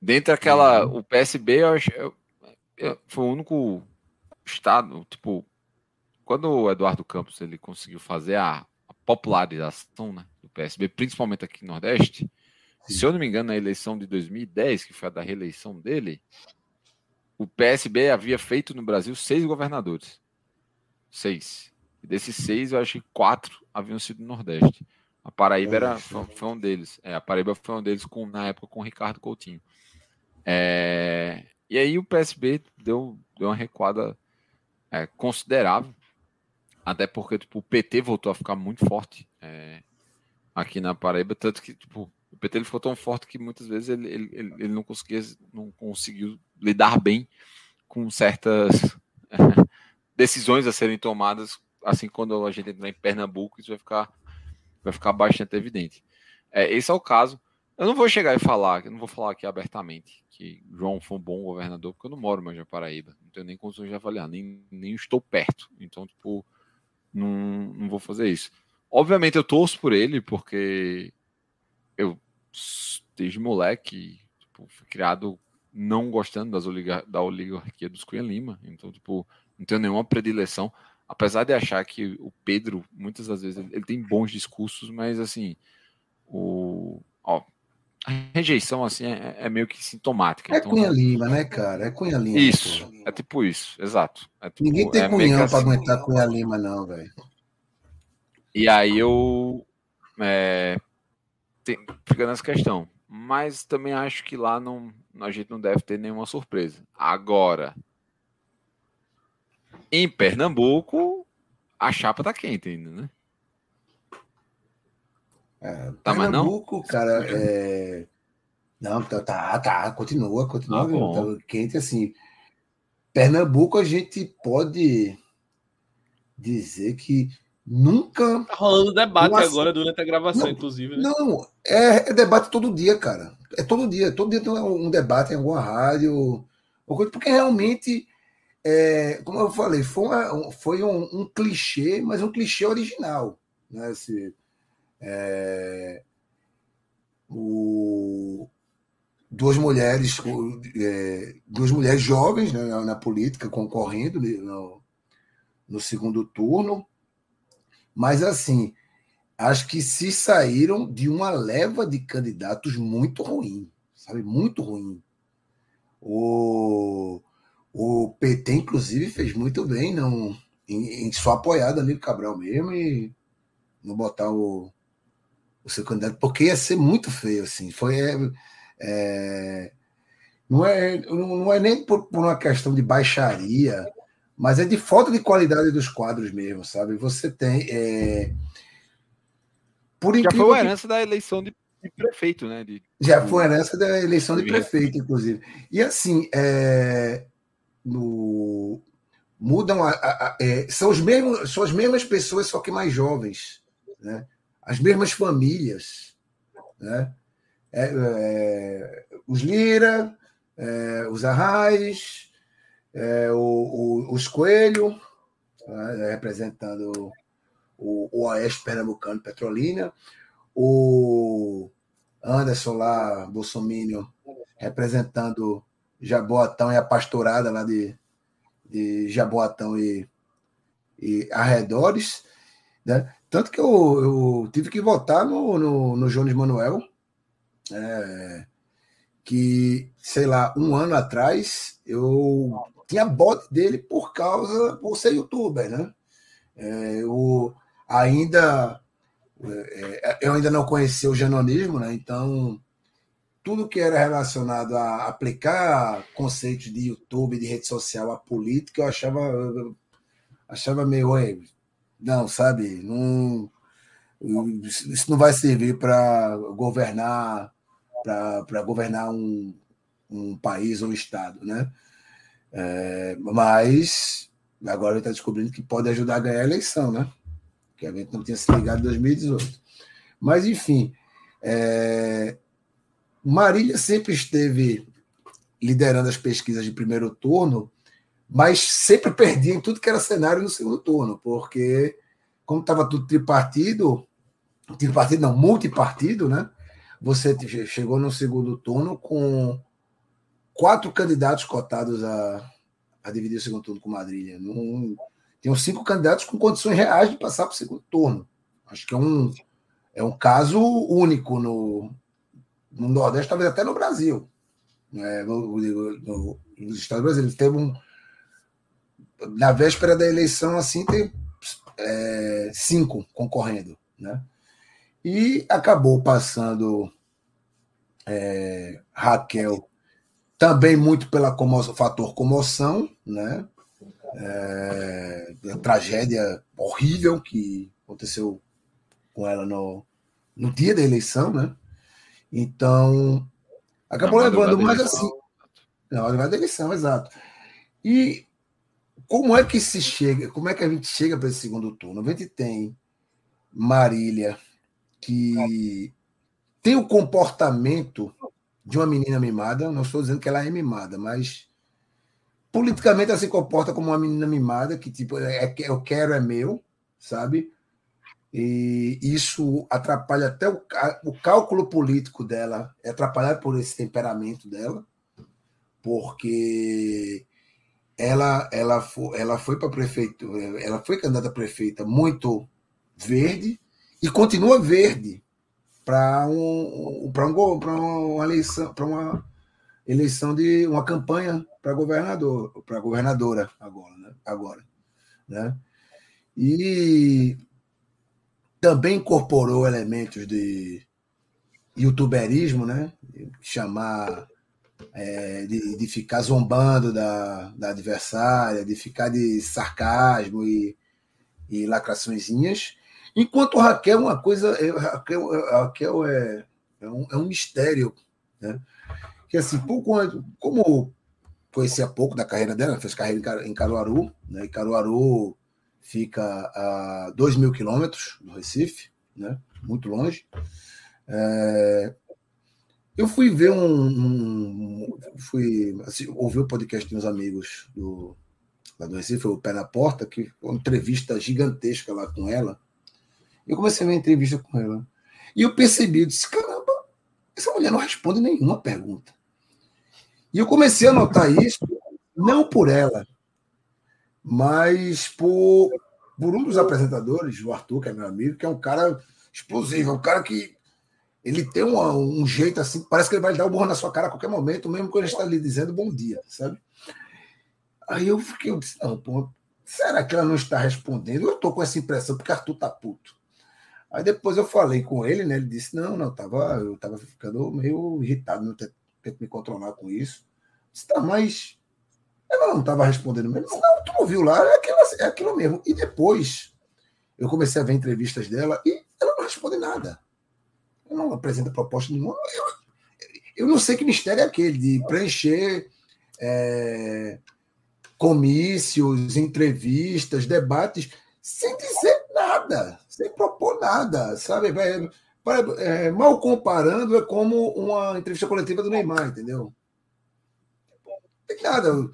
Dentre aquela. Uhum. O PSB, eu acho. Eu, eu, foi o único estado, tipo. Quando o Eduardo Campos ele conseguiu fazer a, a popularização né, do PSB, principalmente aqui no Nordeste, Sim. se eu não me engano, na eleição de 2010, que foi a da reeleição dele, o PSB havia feito no Brasil seis governadores. Seis. E desses seis, eu acho que quatro haviam sido no Nordeste. A Paraíba era, foi, um deles. É, a Paraíba foi um deles com, na época com o Ricardo Coutinho. É, e aí o PSB deu, deu uma recuada é, considerável. Até porque tipo, o PT voltou a ficar muito forte é, aqui na Paraíba. Tanto que tipo, PT ele ficou tão forte que muitas vezes ele, ele, ele não conseguia, não conseguiu lidar bem com certas decisões a serem tomadas, assim quando a gente entrar em Pernambuco, isso vai ficar, vai ficar bastante evidente. É, esse é o caso. Eu não vou chegar e falar, eu não vou falar aqui abertamente que João foi um bom governador, porque eu não moro mais na Paraíba, não tenho nem condições de avaliar, nem, nem estou perto. Então, tipo, não, não vou fazer isso. Obviamente eu torço por ele, porque desde moleque, tipo, fui criado não gostando das oligar da oligarquia dos Cunha Lima. Então, tipo, não tenho nenhuma predileção. Apesar de achar que o Pedro, muitas das vezes, ele, tem bons discursos, mas assim, o, ó, a rejeição assim é, é, meio que sintomática. É então, Cunha Lima, né, cara? É Cunha Lima. Isso, é tipo isso, exato. É tipo, Ninguém tem é cunhão assim. aguentar Cunha Lima, não, velho. E aí eu é, tem, fica nessa questão. Mas também acho que lá não, a gente não deve ter nenhuma surpresa. Agora, em Pernambuco, a chapa tá quente ainda, né? É, tá, Pernambuco, mas não? cara, é... não, tá, tá, tá, continua, continua ah, tá quente assim. Pernambuco a gente pode dizer que nunca. Tá rolando debate uma... agora durante a gravação, não, inclusive. Né? Não, é, é, debate todo dia, cara. É todo dia. Todo dia tem um debate em alguma rádio. Porque realmente, é, como eu falei, foi, uma, foi um, um, clichê, mas um clichê original. Né? Esse, é, o, duas mulheres, é, duas mulheres jovens né, na, na política concorrendo no, no segundo turno, mas assim, acho que se saíram de uma leva de candidatos muito ruim, sabe, muito ruim. O, o PT, inclusive, fez muito bem não, em, em só apoiar Danilo Cabral mesmo e não botar o, o seu candidato, porque ia ser muito feio, assim. Foi. É, é, não, é, não é nem por, por, uma questão de baixaria, mas é de falta de qualidade dos quadros mesmo, sabe? Você tem. É, por Já foi uma herança que... da eleição de, prefeito, né? De, Já foi herança da eleição de prefeito, inclusive. E assim, é, no, mudam a, a, a, é, são, os mesmos, são as mesmas pessoas, só que mais jovens. Né? as mesmas famílias. Né? É, é, os Lira, é, os Arrais, é, o, o, os Coelho, né? representando o, o Oeste Pernambucano Petrolina, o Anderson lá, Bolsonaro, representando Jaboatão e a pastorada lá de, de Jaboatão e, e arredores. Né? Tanto que eu, eu tive que votar no, no, no Jones Manuel, é, que, sei lá, um ano atrás eu tinha bot dele por causa, por ser youtuber, né? É, eu ainda é, eu ainda não conhecia o janonismo, né? Então, tudo que era relacionado a aplicar conceitos de YouTube, de rede social à política, eu achava, eu achava meio, não, sabe? Não, isso não vai servir para governar para governar um, um país ou um estado, né? É, mas agora ele está descobrindo que pode ajudar a ganhar a eleição, né? Que a gente não tinha se ligado em 2018. Mas, enfim, é, Marília sempre esteve liderando as pesquisas de primeiro turno mas sempre perdia em tudo que era cenário no segundo turno, porque como estava tudo tripartido, tripartido não, multipartido, né? Você chegou no segundo turno com quatro candidatos cotados a, a dividir o segundo turno com Madrilha. Num, tem cinco candidatos com condições reais de passar para o segundo turno. Acho que é um, é um caso único no, no Nordeste, talvez até no Brasil. É, no, no, nos Estados Brasileiros. Teve um, na véspera da eleição, assim, tem é, cinco concorrendo, né? E acabou passando é, Raquel também muito pela comoção, fator comoção, né? É, a tragédia horrível que aconteceu com ela no, no dia da eleição, né? Então, acabou levando mais assim. Na hora da eleição, exato. E como é que se chega? Como é que a gente chega para esse segundo turno? A gente tem Marília, que tem o comportamento de uma menina mimada. Não estou dizendo que ela é mimada, mas politicamente ela se comporta como uma menina mimada, que tipo, é, é eu quero é meu, sabe? E isso atrapalha até o, o cálculo político dela, é atrapalhado por esse temperamento dela, porque ela, ela, foi, ela foi para prefeito, ela foi candidata a prefeita muito verde e continua verde, para um, um, uma eleição, para uma eleição de uma campanha para governador, para governadora agora, né? agora, né? E também incorporou elementos de youtuberismo, né? Chamar é, de, de ficar zombando da, da adversária, de ficar de sarcasmo e, e lacraçõezinhas. Enquanto Raquel, uma coisa, Raquel, Raquel é, é, um, é um mistério, né? Que assim, por, como conhecia pouco da carreira dela, fez carreira em Caruaru, né? E Caruaru fica a 2 mil quilômetros do Recife, né? Muito longe. É, eu fui ver um, um fui assim, ouvir o podcast de uns amigos do lá do Recife, o Pé na Porta, que uma entrevista gigantesca lá com ela. Eu comecei a ver a entrevista com ela. E eu percebi, eu disse, caramba, essa mulher não responde nenhuma pergunta. E eu comecei a notar isso, não por ela, mas por, por um dos apresentadores, o Arthur, que é meu amigo, que é um cara explosivo, um cara que ele tem um, um jeito assim, parece que ele vai dar o um burro na sua cara a qualquer momento, mesmo quando ele está lhe dizendo bom dia, sabe? Aí eu fiquei, eu disse, não, pô, será que ela não está respondendo? Eu estou com essa impressão, porque Arthur tá puto. Aí depois eu falei com ele, né? Ele disse: não, não, tava, eu estava ficando meio irritado, não ter, ter me controlar com isso. Disse, tá, mas ela não estava respondendo mesmo. Não, tu não viu lá, é aquilo, é aquilo mesmo. E depois eu comecei a ver entrevistas dela e ela não responde nada. Ela não apresenta proposta nenhuma. Eu, eu não sei que mistério é aquele de preencher é, comícios, entrevistas, debates, sem dizer nada, sem propor nada, sabe? É, é, mal comparando, é como uma entrevista coletiva do Neymar, entendeu? Não tem nada.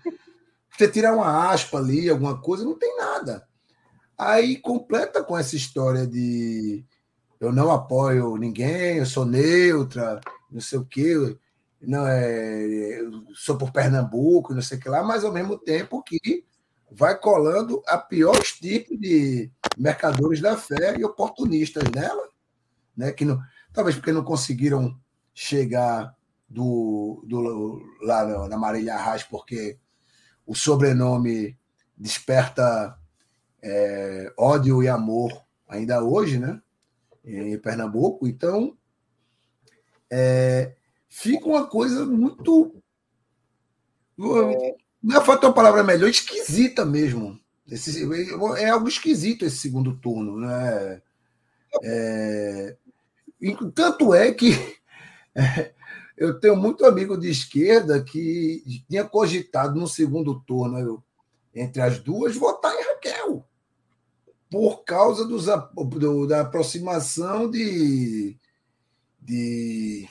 Você tirar uma aspa ali, alguma coisa, não tem nada. Aí completa com essa história de eu não apoio ninguém, eu sou neutra, não sei o quê, não é, sou por Pernambuco, não sei o que lá, mas ao mesmo tempo que vai colando a pior tipo de mercadores da fé e oportunistas nela, né? Que não, talvez porque não conseguiram chegar do, do lá na Marília Arras, porque o sobrenome desperta é, ódio e amor ainda hoje, né? Em Pernambuco. Então, é, fica uma coisa muito. Não é falta uma palavra melhor, esquisita mesmo. Esse, é algo esquisito esse segundo turno. Né? É, tanto é que é, eu tenho muito amigo de esquerda que tinha cogitado no segundo turno, eu, entre as duas, votar em Raquel. Por causa dos, do, da aproximação de, de,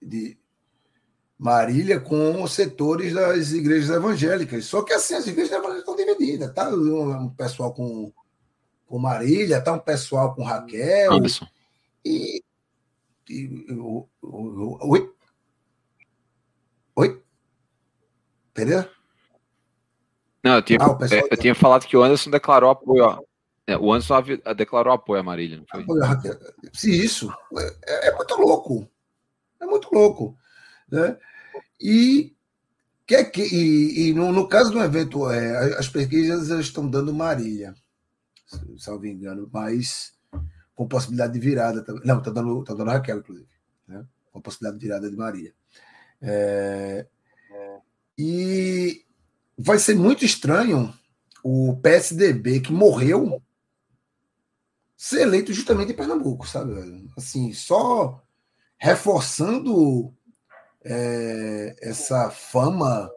de Marília com os setores das igrejas evangélicas. Só que assim, as igrejas evangélicas estão divididas. Tá um pessoal com, com Marília, tá um pessoal com Raquel. Isso. E Oi? Oi? Entendeu? Não, eu tinha, ah, eu, eu tinha falado que o Anderson declarou apoio. Ó. É, o Anderson declarou apoio a Marília. Não foi? Se isso, é, é, muito louco. É muito louco. Né? E, que, que, e, e no, no, caso do evento, é, as pesquisas estão dando Marília, salvo engano, mas com possibilidade de virada. Não, está dando, tá dando Raquel, inclusive. Né? Com possibilidade de virada de Maria. É, e vai ser muito estranho o PSDB que morreu ser eleito justamente em Pernambuco, sabe? Assim, só reforçando é, essa fama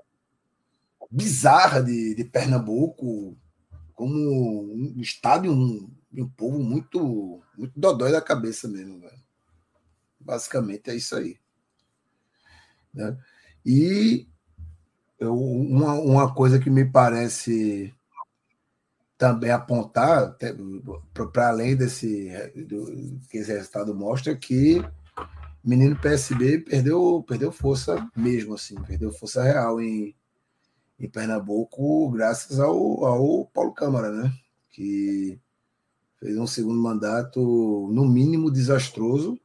bizarra de, de Pernambuco como um estado um, e um povo muito, muito dodói da cabeça mesmo. Basicamente é isso aí. Né? E eu, uma, uma coisa que me parece também apontar, para além desse do, que esse resultado mostra, que o menino PSB perdeu, perdeu força mesmo, assim, perdeu força real em, em Pernambuco, graças ao, ao Paulo Câmara, né? Que fez um segundo mandato, no mínimo, desastroso,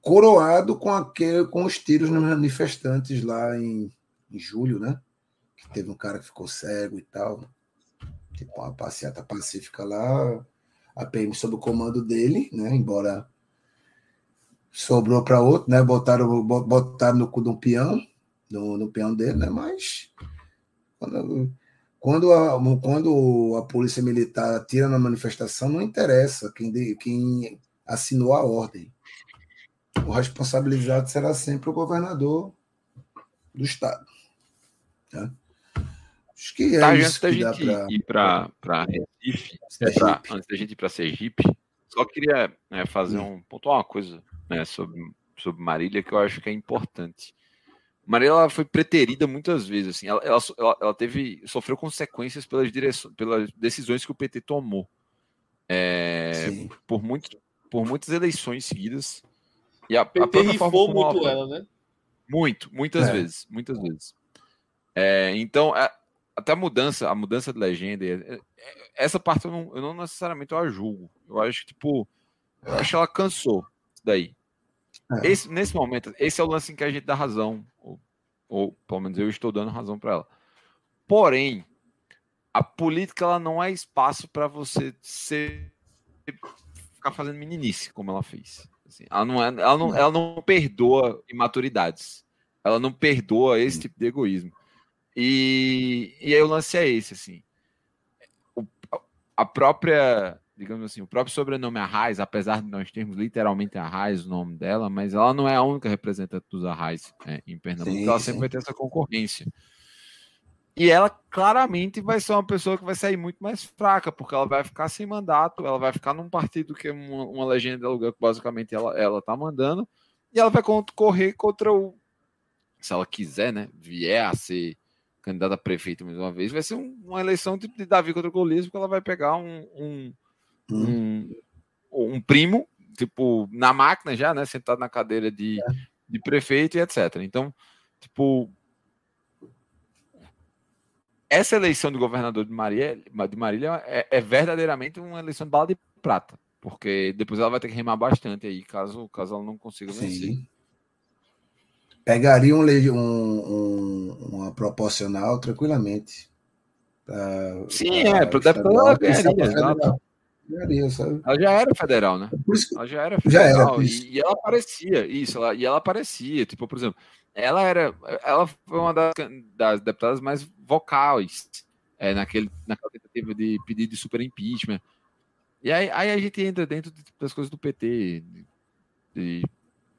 coroado com aquele, com os tiros nos manifestantes lá em, em julho, né? Que teve um cara que ficou cego e tal. Tipo, uma passeata pacífica lá, a PM sob o comando dele, né? Embora sobrou para outro, né? Botaram, botaram no cu de um peão, no, no peão dele, né? Mas quando, quando, a, quando a polícia militar tira na manifestação, não interessa quem, quem assinou a ordem. O responsabilizado será sempre o governador do estado. Tá? Acho que é tá, isso antes da gente ir para Recife, é pra, antes da gente ir para Sergipe, só queria né, fazer um pontuar uma coisa né, sobre, sobre Marília que eu acho que é importante. Marília ela foi preterida muitas vezes, assim, ela, ela, ela teve sofreu consequências pelas direções, pelas decisões que o PT tomou é, por muito, por muitas eleições seguidas. E a, PT a rifou muito ela, ela, né? Muito, muitas é. vezes, muitas vezes. É, então, a, até a mudança, a mudança de legenda, é, é, essa parte eu não, eu não necessariamente eu a julgo. Eu acho que, tipo, eu acho que ela cansou daí. É. Esse, nesse momento, esse é o lance em que a gente dá razão, ou, ou pelo menos eu estou dando razão para ela. Porém, a política ela não é espaço para você ser, ficar fazendo meninice, como ela fez. Assim, ela, não é, ela, não, ela não perdoa imaturidades. Ela não perdoa esse tipo de egoísmo. E, e aí o lance é esse, assim. O, a própria digamos assim, o próprio sobrenome Arraes, apesar de nós termos literalmente Arraes o nome dela, mas ela não é a única representante dos Arraes é, em Pernambuco, sim, ela sim. sempre vai ter essa concorrência. E ela claramente vai ser uma pessoa que vai sair muito mais fraca, porque ela vai ficar sem mandato, ela vai ficar num partido que é uma, uma legenda de aluguel que basicamente ela, ela tá mandando, e ela vai correr contra o. Se ela quiser, né? Vier a ser candidata a prefeito mais uma vez, vai ser um, uma eleição tipo de Davi contra o Golias, porque ela vai pegar um, um um, um primo, tipo, na máquina já, né? Sentado na cadeira de, é. de prefeito e etc. Então, tipo, essa eleição de governador de Marília, de Marília é, é, verdadeiramente uma eleição de bala de prata, porque depois ela vai ter que remar bastante aí, caso, caso ela não consiga vencer. Sim. Pegaria um, um, uma proporcional tranquilamente. Pra, Sim, pra, é, para deputado ela ganharia, ela já era federal, né? ela já era federal. Já era, e, e, ela aparecia, isso, ela, e ela aparecia. Tipo, por exemplo, ela era. Ela foi uma das, das deputadas mais vocais é, naquele, naquela tentativa de pedido de super impeachment. E aí, aí a gente entra dentro das coisas do PT, de, de,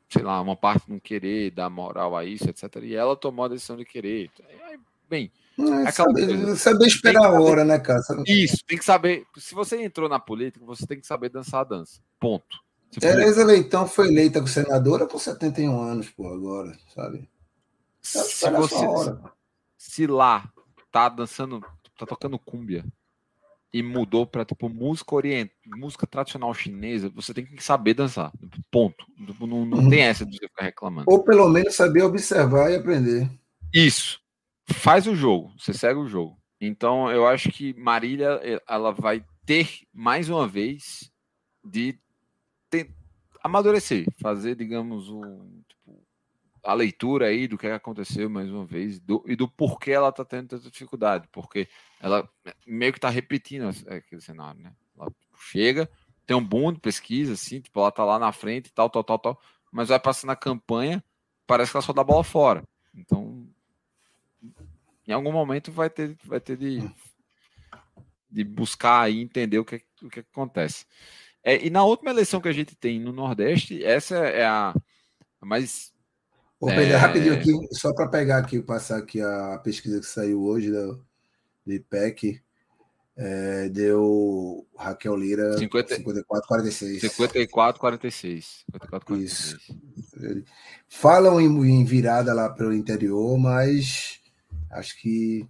sei lá, uma parte não querer dar moral a isso, etc. E ela tomou a decisão de querer. Aí, bem, é, saber, saber esperar a hora, né, cara? Isso, tem que saber. Se você entrou na política, você tem que saber dançar a dança. Ponto. Tereza Leitão foi eleita com senadora com 71 anos, pô, agora, sabe? Se você. Se lá tá dançando, tá tocando cúmbia e mudou para tipo música oriental, música tradicional chinesa, você tem que saber dançar. Ponto. Não, não uhum. tem essa de você ficar reclamando. Ou pelo menos saber observar e aprender. Isso faz o jogo, você segue o jogo. Então eu acho que Marília ela vai ter mais uma vez de ter, amadurecer, fazer, digamos, um, tipo, a leitura aí do que aconteceu mais uma vez do, e do porquê ela está tendo tanta dificuldade, porque ela meio que está repetindo aquele cenário, né? Ela chega, tem um boom de pesquisa, assim, tipo, ela tá lá na frente, tal, tal, tal, tal, mas vai passando a campanha, parece que ela só dá bola fora. Então, em algum momento vai ter, vai ter de, de buscar e entender o que, o que acontece. É, e na última eleição que a gente tem no Nordeste, essa é a, a mais. Vou pegar é... rapidinho aqui, só para pegar aqui, passar aqui a pesquisa que saiu hoje do, do IPEC. É, deu Raquel Lira 50, 54, 46. 54, 46. 54, 46. Isso. Falam em, em virada lá para o interior, mas Acho que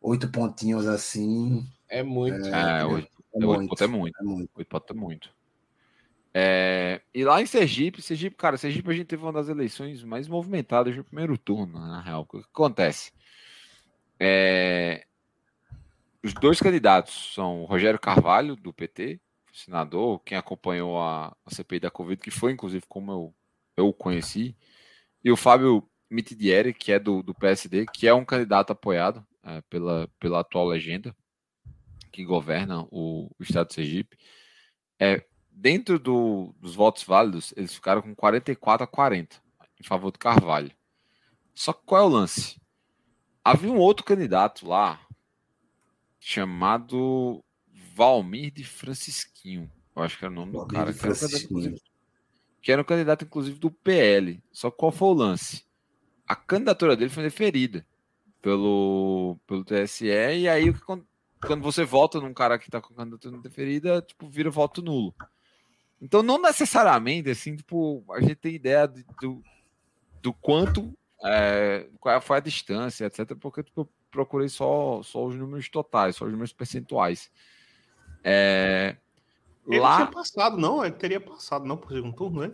oito pontinhos assim. É muito. É, é, oito, é, oito pontos é muito. É muito. Oito pontos é muito. É, e lá em Sergipe, Sergipe, cara, Sergipe a gente teve uma das eleições mais movimentadas no primeiro turno, na real. O que acontece? É, os dois candidatos são o Rogério Carvalho, do PT, senador, quem acompanhou a, a CPI da Covid, que foi inclusive como eu, eu o conheci, e o Fábio Mitidieri, que é do, do PSD, que é um candidato apoiado é, pela, pela atual legenda que governa o, o estado de Sergipe. É, dentro do, dos votos válidos, eles ficaram com 44 a 40 em favor do Carvalho. Só que qual é o lance? Havia um outro candidato lá chamado Valmir de Francisquinho. Eu acho que era o nome Valmir do cara. Que era, candidato, que era um candidato, inclusive, do PL. Só que qual foi o lance? A candidatura dele foi deferida pelo, pelo TSE, e aí quando você vota num cara que está com candidatura deferida, tipo, vira voto nulo. Então, não necessariamente, assim, tipo, a gente tem ideia do, do quanto, é, qual foi a distância, etc., porque tipo, eu procurei só, só os números totais, só os números percentuais. É, ele lá... tinha passado, não? Ele teria passado, não, por segundo turno, né?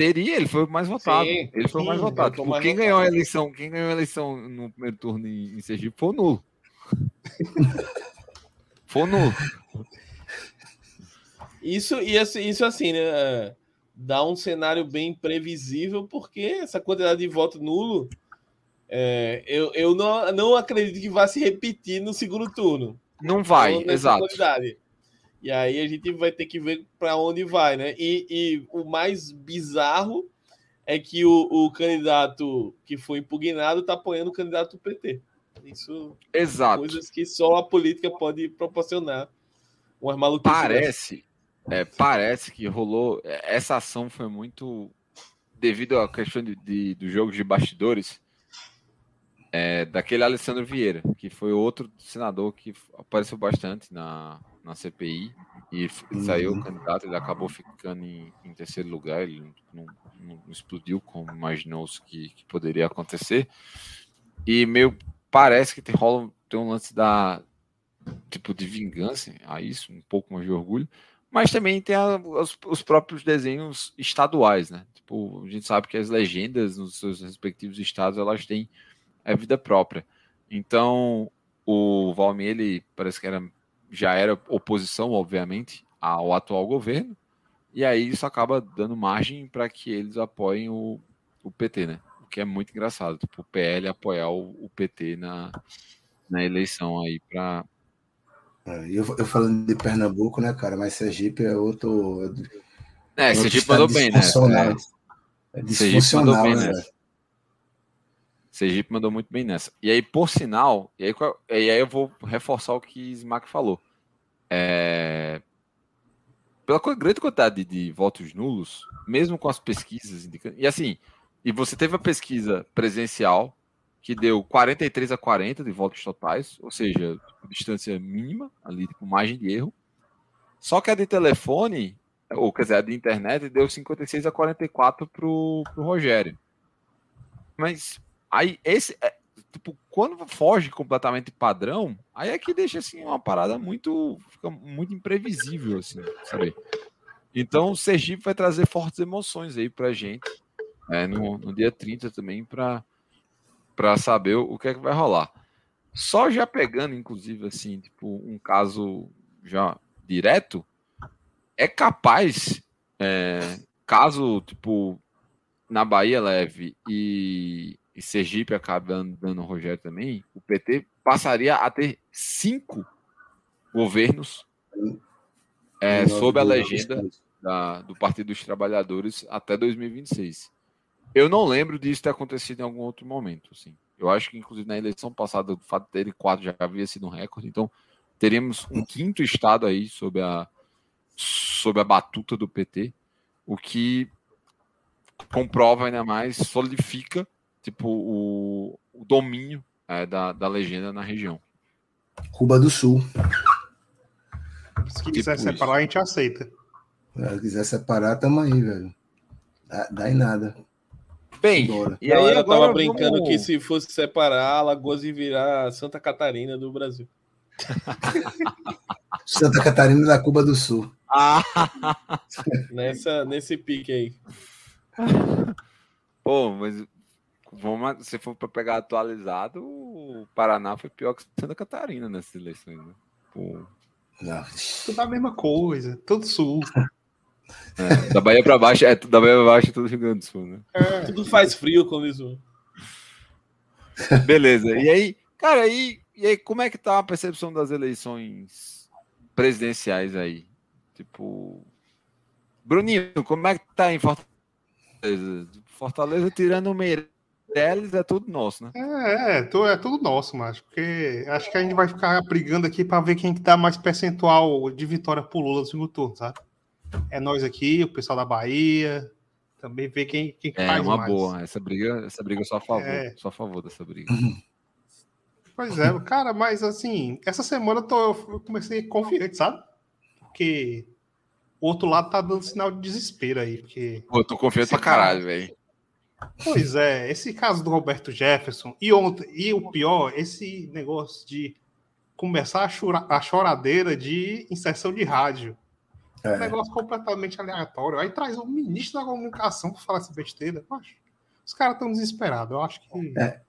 Teria, ele foi o mais votado. Sim, ele foi o mais votado. Tipo, mais quem votado. ganhou a eleição, quem ganhou a eleição no primeiro turno em, em Sergipe foi o nulo. foi o nulo. Isso, isso assim, né? dá um cenário bem previsível, porque essa quantidade de voto nulo, é, eu, eu não, não acredito que vá se repetir no segundo turno. Não vai, exato. Quantidade. E aí a gente vai ter que ver para onde vai, né? E, e, o mais bizarro é que o, o candidato que foi impugnado está apoiando o candidato do PT. Isso Exato. coisas que só a política pode proporcionar. Umas maluquices. Parece, é, parece que rolou. É, essa ação foi muito devido à questão de, de do jogo de bastidores é, daquele Alessandro Vieira, que foi outro senador que apareceu bastante na, na CPI e uhum. saiu candidato. Ele acabou ficando em, em terceiro lugar. Ele não, não, explodiu como imaginou-se que, que, poderia acontecer. E meio parece que tem, rola, tem um lance da tipo de vingança a isso, um pouco mais de orgulho mas também tem a, os, os, próprios desenhos estaduais, né? Tipo, a gente sabe que as legendas nos seus respectivos estados elas têm a vida própria. Então, o Valmir, ele parece que era, já era oposição, obviamente, ao atual governo, e aí isso acaba dando margem para que eles apoiem o, o PT, né? O que é muito engraçado, tipo, o PL apoiar o, o PT na, na eleição aí para é, eu, eu falando de Pernambuco, né, cara? Mas Sergipe é outro. É, é Sergipe mandou bem, né? É, é disfuncional, bem, né? Sergipe mandou muito bem nessa. E aí, por sinal, e aí, e aí eu vou reforçar o que Smack falou. É, pela grande quantidade de, votos nulos, mesmo com as pesquisas indicando. E assim, e você teve a pesquisa presencial, que deu 43 a 40 de votos totais, ou seja, distância mínima, ali, com tipo, margem de erro. Só que a de telefone, ou quer dizer, a de internet, deu 56 a 44 para o Rogério. Mas aí, esse, é, tipo, quando foge completamente padrão, aí é que deixa assim uma parada muito, fica muito imprevisível, assim, sabe? Então, o Sergipe vai trazer fortes emoções aí para gente, é, no, no dia 30 também, para para saber o que é que vai rolar. Só já pegando, inclusive, assim, tipo, um caso já direto, é capaz, é, caso, tipo, na Bahia leve e, e Sergipe acabe dando, o Rogério também, o PT passaria a ter cinco governos é, sob a legenda da, do Partido dos Trabalhadores até 2026. Eu não lembro disso ter acontecido em algum outro momento. Assim. Eu acho que, inclusive, na eleição passada, o fato de ter quatro já havia sido um recorde. Então, teríamos um quinto estado aí sob a, sob a batuta do PT, o que comprova ainda mais, solidifica tipo, o, o domínio é, da, da legenda na região. Cuba do Sul. Se tipo quiser tipo separar, isso. a gente aceita. Se quiser separar, tamo aí, velho. Dá, dá em nada. Bem, e aí eu tava brincando vamos... que se fosse separar Alagoas e virar Santa Catarina do Brasil. Santa Catarina da Cuba do Sul. Ah. Nessa, nesse pique aí. Pô, mas vamos, se for para pegar atualizado, o Paraná foi pior que Santa Catarina nessas eleições. Né? Pô. Não. Tudo a mesma coisa, tudo sul. É, da Bahia para baixo, é da Bahia para baixo, tudo Rio Grande do Sul, né? É. Tudo faz frio quando isso. Beleza. E aí, cara, e, e aí, como é que tá a percepção das eleições presidenciais aí? Tipo, Bruninho, como é que tá em Fortaleza? Fortaleza tirando o Meirelles é tudo nosso, né? É, é, é tudo nosso, mas porque acho que a gente vai ficar brigando aqui para ver quem que dá mais percentual de vitória por Lula no segundo turno, sabe? É nós aqui, o pessoal da Bahia, também ver quem, quem é, faz uma mais. boa. Essa briga, essa briga eu sou a favor, é. sou a favor dessa briga. Pois é, cara, mas assim, essa semana eu, tô, eu comecei confiante, sabe? Porque o outro lado tá dando sinal de desespero aí. Porque Pô, eu tô confiante pra caralho, velho. Pois é, esse caso do Roberto Jefferson e ontem, e o pior, esse negócio de começar a, chora, a choradeira de inserção de rádio. É. Um negócio completamente aleatório. Aí traz o ministro da comunicação para falar essa besteira. Acho, os caras estão desesperados. Eu acho que. É.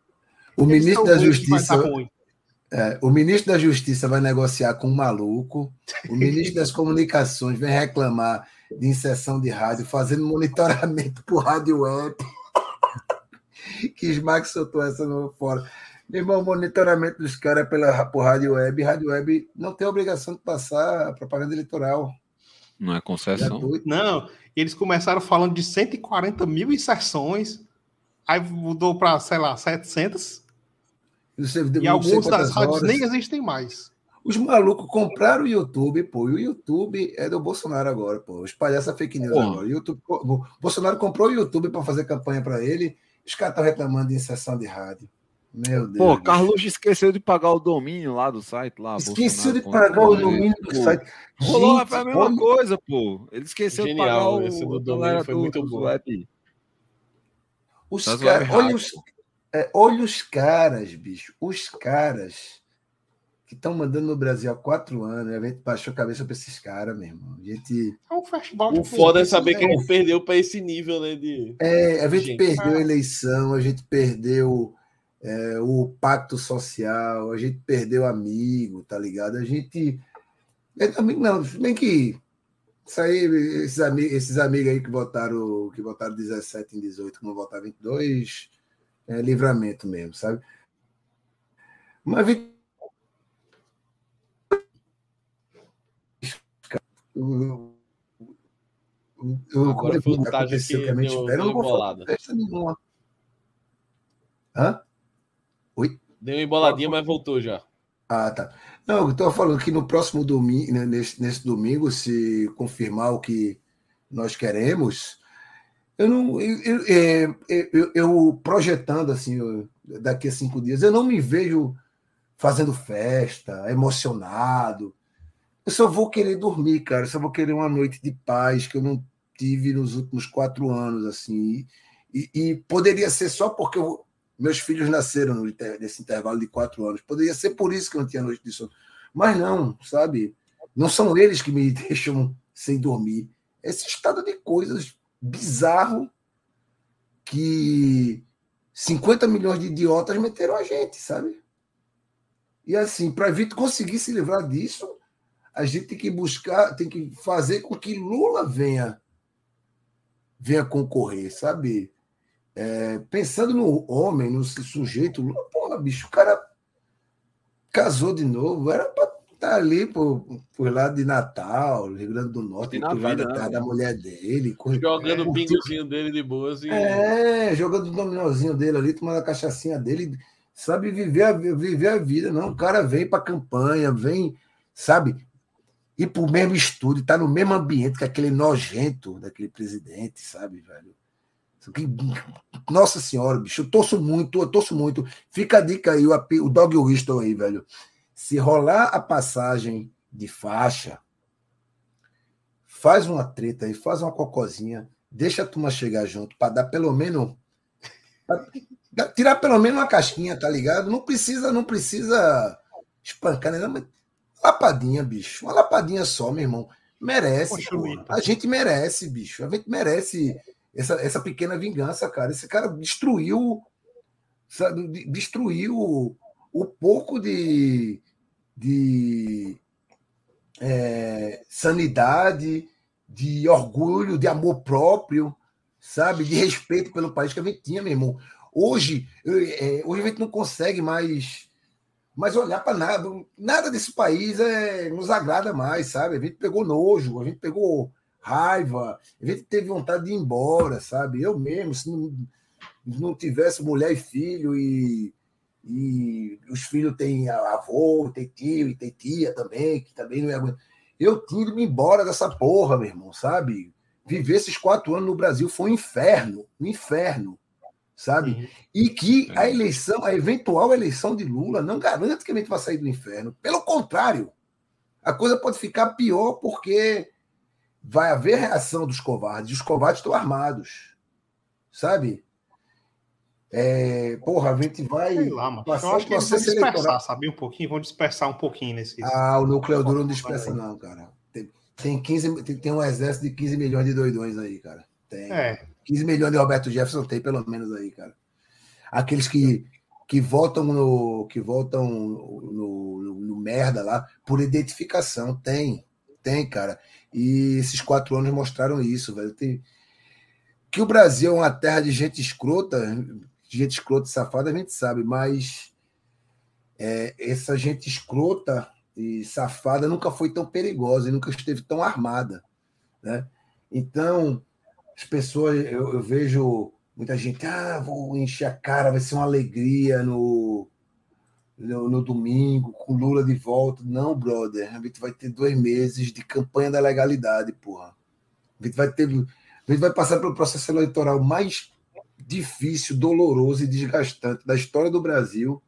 O ministro da Justiça. É, o ministro da Justiça vai negociar com um maluco, o ministro das Comunicações vem reclamar de inserção de rádio, fazendo monitoramento por rádio web. Que Smack soltou essa no fora. Meu irmão, o monitoramento dos caras pela, por rádio web, rádio web não tem obrigação de passar propaganda eleitoral. Não é concessão? Não, eles começaram falando de 140 mil inserções, aí mudou para, sei lá, 700 e alguns das rádios horas. nem existem mais. Os malucos compraram o YouTube, pô. E o YouTube é do Bolsonaro agora, pô. Espalhar essa fake news pô. agora. O YouTube, o Bolsonaro comprou o YouTube para fazer campanha para ele. Os caras estão reclamando de inserção de rádio. Meu Deus. Pô, Carlos esqueceu de pagar o domínio lá do site. lá. Esqueceu de pagar o domínio do pô. site. Rolou, Gente, foi a mesma olha... coisa, pô. Ele esqueceu Genial, de pagar o, esse do domínio foi muito bom. Os caras, olha os, é, olha os caras, bicho. Os caras que estão mandando no Brasil há quatro anos. A gente baixou a cabeça para esses caras, meu irmão. A gente. É um o foda é saber que ele perdeu para esse nível, né? De... É, a gente, gente. perdeu a eleição, a gente perdeu é, o pacto social, a gente perdeu amigo, tá ligado? A gente. É, também não, bem que. Isso aí, esses, amigos, esses amigos aí que votaram, que votaram 17 em 18, que não votaram 22 é, livramento mesmo, sabe? Mas Agora o aconteceu que, a gente espera, eu não vou falar festa nenhuma. Hã? Oi? Deu uma emboladinha, mas voltou já. Ah, tá. Não, eu estou falando que no próximo domingo, né, nesse, nesse domingo, se confirmar o que nós queremos, eu não. Eu, eu, eu, eu projetando assim, daqui a cinco dias, eu não me vejo fazendo festa, emocionado. Eu só vou querer dormir, cara. Eu só vou querer uma noite de paz que eu não tive nos últimos quatro anos, assim. E, e poderia ser só porque eu, meus filhos nasceram nesse intervalo de quatro anos. Poderia ser por isso que eu não tinha noite de sono. Mas não, sabe? Não são eles que me deixam sem dormir. Esse estado de coisas bizarro que 50 milhões de idiotas meteram a gente, sabe? E assim, para gente conseguir se livrar disso, a gente tem que buscar, tem que fazer com que Lula venha venha concorrer, sabe? É, pensando no homem, no sujeito, Lula, porra, bicho, o cara casou de novo, era para tá ali por, por lá de Natal, Rio Grande do Norte, por lá da terra da mulher dele. Jogando é, o bingozinho dele de boas. É, jogando o dominozinho dele ali, tomando a cachaçinha dele. Sabe viver a, viver a vida, não. O cara vem para campanha, vem, sabe, ir para o mesmo estúdio, tá no mesmo ambiente que aquele nojento daquele presidente, sabe, velho? Nossa senhora, bicho, eu torço muito, eu torço muito. Fica a dica aí, o, o Dog Whistle aí, velho. Se rolar a passagem de faixa, faz uma treta aí, faz uma cocozinha, deixa a turma chegar junto para dar pelo menos tirar pelo menos uma casquinha, tá ligado? Não precisa, não precisa espancar, né? Mas lapadinha, bicho. Uma lapadinha só, meu irmão. Merece, A gente merece, bicho. A gente merece essa, essa pequena vingança, cara. Esse cara destruiu, sabe, destruiu o pouco de, de é, sanidade, de orgulho, de amor próprio, sabe? De respeito pelo país que a gente tinha, meu irmão. Hoje, é, hoje a gente não consegue mais, mais olhar para nada. Nada desse país é, nos agrada mais, sabe? A gente pegou nojo, a gente pegou raiva, a gente teve vontade de ir embora, sabe? Eu mesmo, se não, não tivesse mulher e filho e, e os filhos têm avô, tem tio e tem tia também, que também não é eu tinha ido embora dessa porra, meu irmão, sabe? Viver esses quatro anos no Brasil foi um inferno, um inferno, sabe? Uhum. E que a eleição, a eventual eleição de Lula não garante que a gente vai sair do inferno. Pelo contrário, a coisa pode ficar pior porque vai haver reação dos covardes. Os covardes estão armados, sabe? É, porra, a gente vai. Sei lá, mano. Passar eu acho que eles vão dispersar, eleitoral. sabe? Um pouquinho, vão dispersar um pouquinho nesse. Ah, o núcleo duro não dispersa, não, cara. Tem, tem, 15, tem, tem um exército de 15 milhões de doidões aí, cara. Tem. É. 15 milhões de Roberto Jefferson tem, pelo menos aí, cara. Aqueles que, que votam no. que votam no, no, no merda lá por identificação. Tem. Tem, cara. E esses quatro anos mostraram isso, velho. Tem, que o Brasil é uma terra de gente escrota, de gente escrota e safada, a gente sabe, mas é, essa gente escrota e safada nunca foi tão perigosa e nunca esteve tão armada. Né? Então, as pessoas, eu, eu vejo muita gente, ah, vou encher a cara, vai ser uma alegria no, no, no, domingo, com Lula de volta. Não, brother, a gente vai ter dois meses de campanha da legalidade, porra. A gente vai ter. A gente vai passar pelo processo eleitoral mais difícil, doloroso e desgastante da história do Brasil.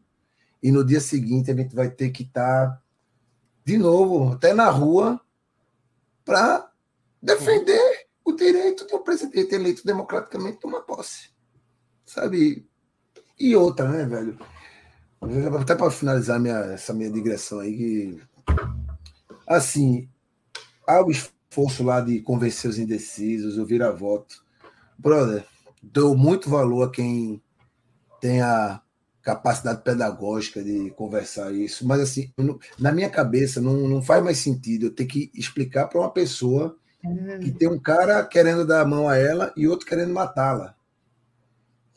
E no dia seguinte a gente vai ter que estar tá, de novo, até na rua, para defender direito de um presidente eleito democraticamente tomar posse. Sabe? E outra, né, velho? Até para finalizar minha, essa minha digressão aí, que, assim, há o esforço lá de convencer os indecisos, o vira-voto. Brother, dou muito valor a quem tem a capacidade pedagógica de conversar isso, mas assim, na minha cabeça não, não faz mais sentido eu ter que explicar para uma pessoa que tem um cara querendo dar a mão a ela e outro querendo matá-la.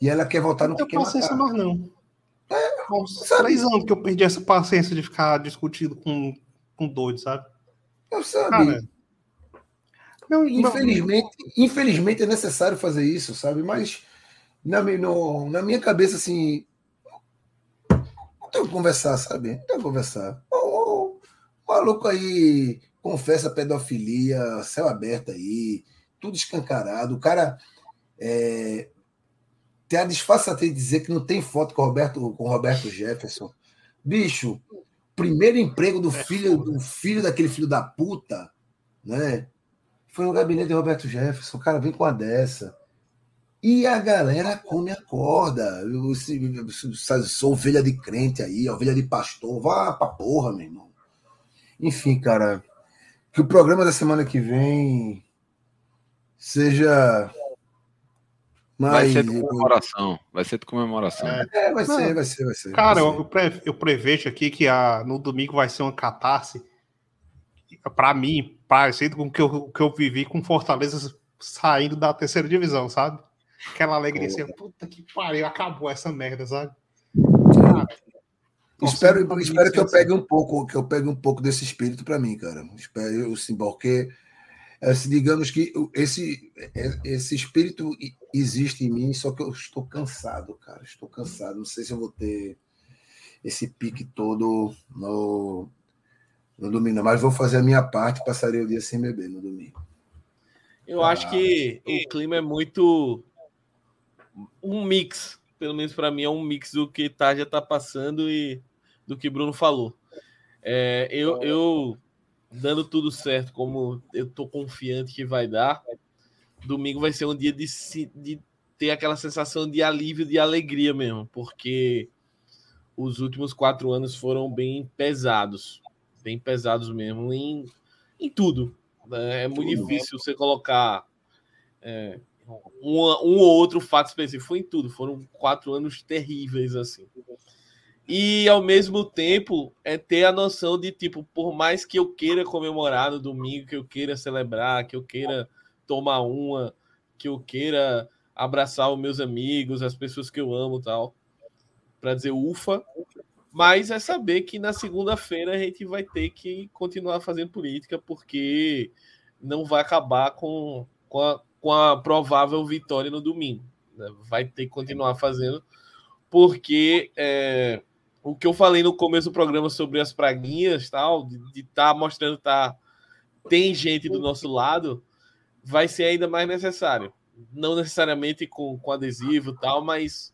E ela quer voltar no que quer matar. mais não. É, uns três anos que eu perdi essa paciência de ficar discutindo com, com doido, sabe? Eu não, infelizmente, não. infelizmente é necessário fazer isso, sabe? Mas na, no, na minha cabeça, assim, não tem que conversar, sabe? Não tem que conversar. O, o maluco aí confessa pedofilia, céu aberto aí, tudo escancarado. O cara é, tem a disfarçatez de dizer que não tem foto com Roberto, com Roberto Jefferson. Bicho, primeiro emprego do filho, do filho daquele filho da puta, né? Foi no gabinete de Roberto Jefferson. O cara vem com a dessa. E a galera come a corda. Eu, sou ovelha de crente aí, ovelha de pastor. Vá pra porra, meu irmão. Enfim, cara. Que o programa da semana que vem seja mas, vai ser de comemoração. Vai ser de comemoração. É, é vai ser, vai ser, vai ser. Cara, vai ser. Eu, pre, eu prevejo aqui que a, no domingo vai ser uma catarse. Para mim, parecido com o que eu, que eu vivi com Fortaleza saindo da terceira divisão, sabe? Aquela alegria assim, puta que pariu, acabou essa merda, sabe? Cara, espero, espero que eu pegue um pouco, que eu pegue um pouco desse espírito para mim, cara. Espero, sim, porque é, digamos que esse, é, esse espírito existe em mim, só que eu estou cansado, cara. Estou cansado. Não sei se eu vou ter esse pique todo no, no domingo, mas vou fazer a minha parte. Passarei o dia sem beber no domingo. Eu ah, acho que o clima é muito um mix, pelo menos para mim é um mix do que tá já tá passando e do que Bruno falou. É, eu, eu dando tudo certo, como eu tô confiante que vai dar, domingo vai ser um dia de, de ter aquela sensação de alívio, de alegria mesmo, porque os últimos quatro anos foram bem pesados, bem pesados mesmo em, em tudo. Né? É muito tudo, difícil né? você colocar é, um, um ou outro fato específico. Foi em tudo, foram quatro anos terríveis assim. E ao mesmo tempo é ter a noção de tipo, por mais que eu queira comemorar no domingo, que eu queira celebrar, que eu queira tomar uma, que eu queira abraçar os meus amigos, as pessoas que eu amo, tal, para dizer ufa, mas é saber que na segunda-feira a gente vai ter que continuar fazendo política, porque não vai acabar com, com, a, com a provável vitória no domingo. Né? Vai ter que continuar fazendo, porque é, o que eu falei no começo do programa sobre as praguinhas, tal, de estar tá mostrando tá tem gente do nosso lado, vai ser ainda mais necessário. Não necessariamente com, com adesivo tal, mas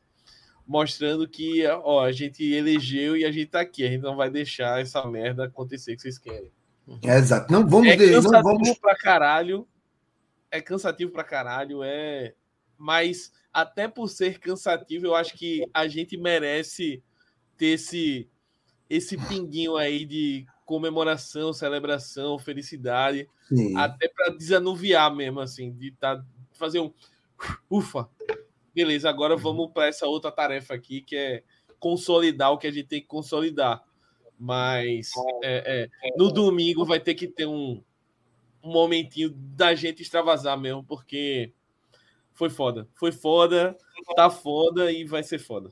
mostrando que ó, a gente elegeu e a gente tá aqui. A gente não vai deixar essa merda acontecer que vocês querem. É, exato. Não vamos é. Cansativo não vamos... pra caralho. É cansativo pra caralho. É. Mas até por ser cansativo, eu acho que a gente merece ter esse, esse pinguinho aí de comemoração, celebração, felicidade. Sim. Até para desanuviar mesmo, assim, de tá, fazer um ufa, beleza, agora vamos para essa outra tarefa aqui, que é consolidar o que a gente tem que consolidar. Mas é, é, no domingo vai ter que ter um, um momentinho da gente extravasar mesmo, porque foi foda. Foi foda, tá foda e vai ser foda.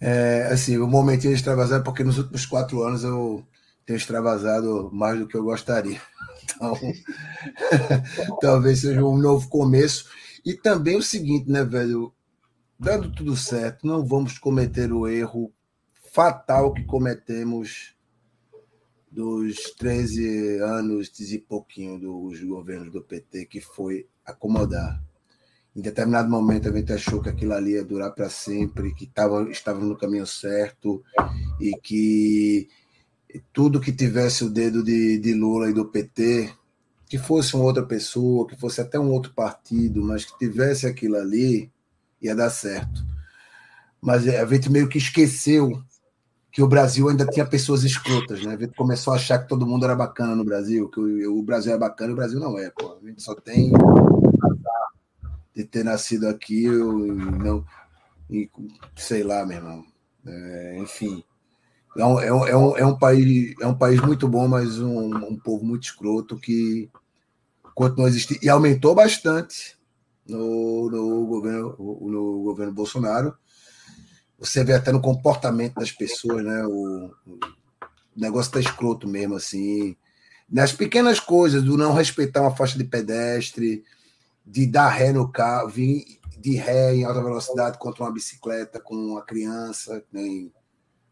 É, assim, o momentinho de extravasar porque nos últimos quatro anos eu tenho extravasado mais do que eu gostaria. Então, talvez seja um novo começo. E também o seguinte, né, velho? Dando tudo certo, não vamos cometer o erro fatal que cometemos dos 13 anos e pouquinho dos governos do PT, que foi acomodar. Em determinado momento a gente achou que aquilo ali ia durar para sempre, que tava, estava no caminho certo e que tudo que tivesse o dedo de, de Lula e do PT que fosse uma outra pessoa, que fosse até um outro partido, mas que tivesse aquilo ali, ia dar certo. Mas a gente meio que esqueceu que o Brasil ainda tinha pessoas escrotas, né? A gente começou a achar que todo mundo era bacana no Brasil, que o, Brasil é bacana e o Brasil não é, pô. A gente só tem de ter nascido aqui, eu, não, e, sei lá, meu irmão. É, enfim. É um, é, um, é, um, é um país é um país muito bom, mas um, um povo muito escroto que continua existindo e aumentou bastante no, no, governo, no governo Bolsonaro. Você vê até no comportamento das pessoas, né? O, o negócio tá escroto mesmo, assim. Nas pequenas coisas, do não respeitar uma faixa de pedestre, de dar ré no carro, vir de ré em alta velocidade contra uma bicicleta com uma criança, nem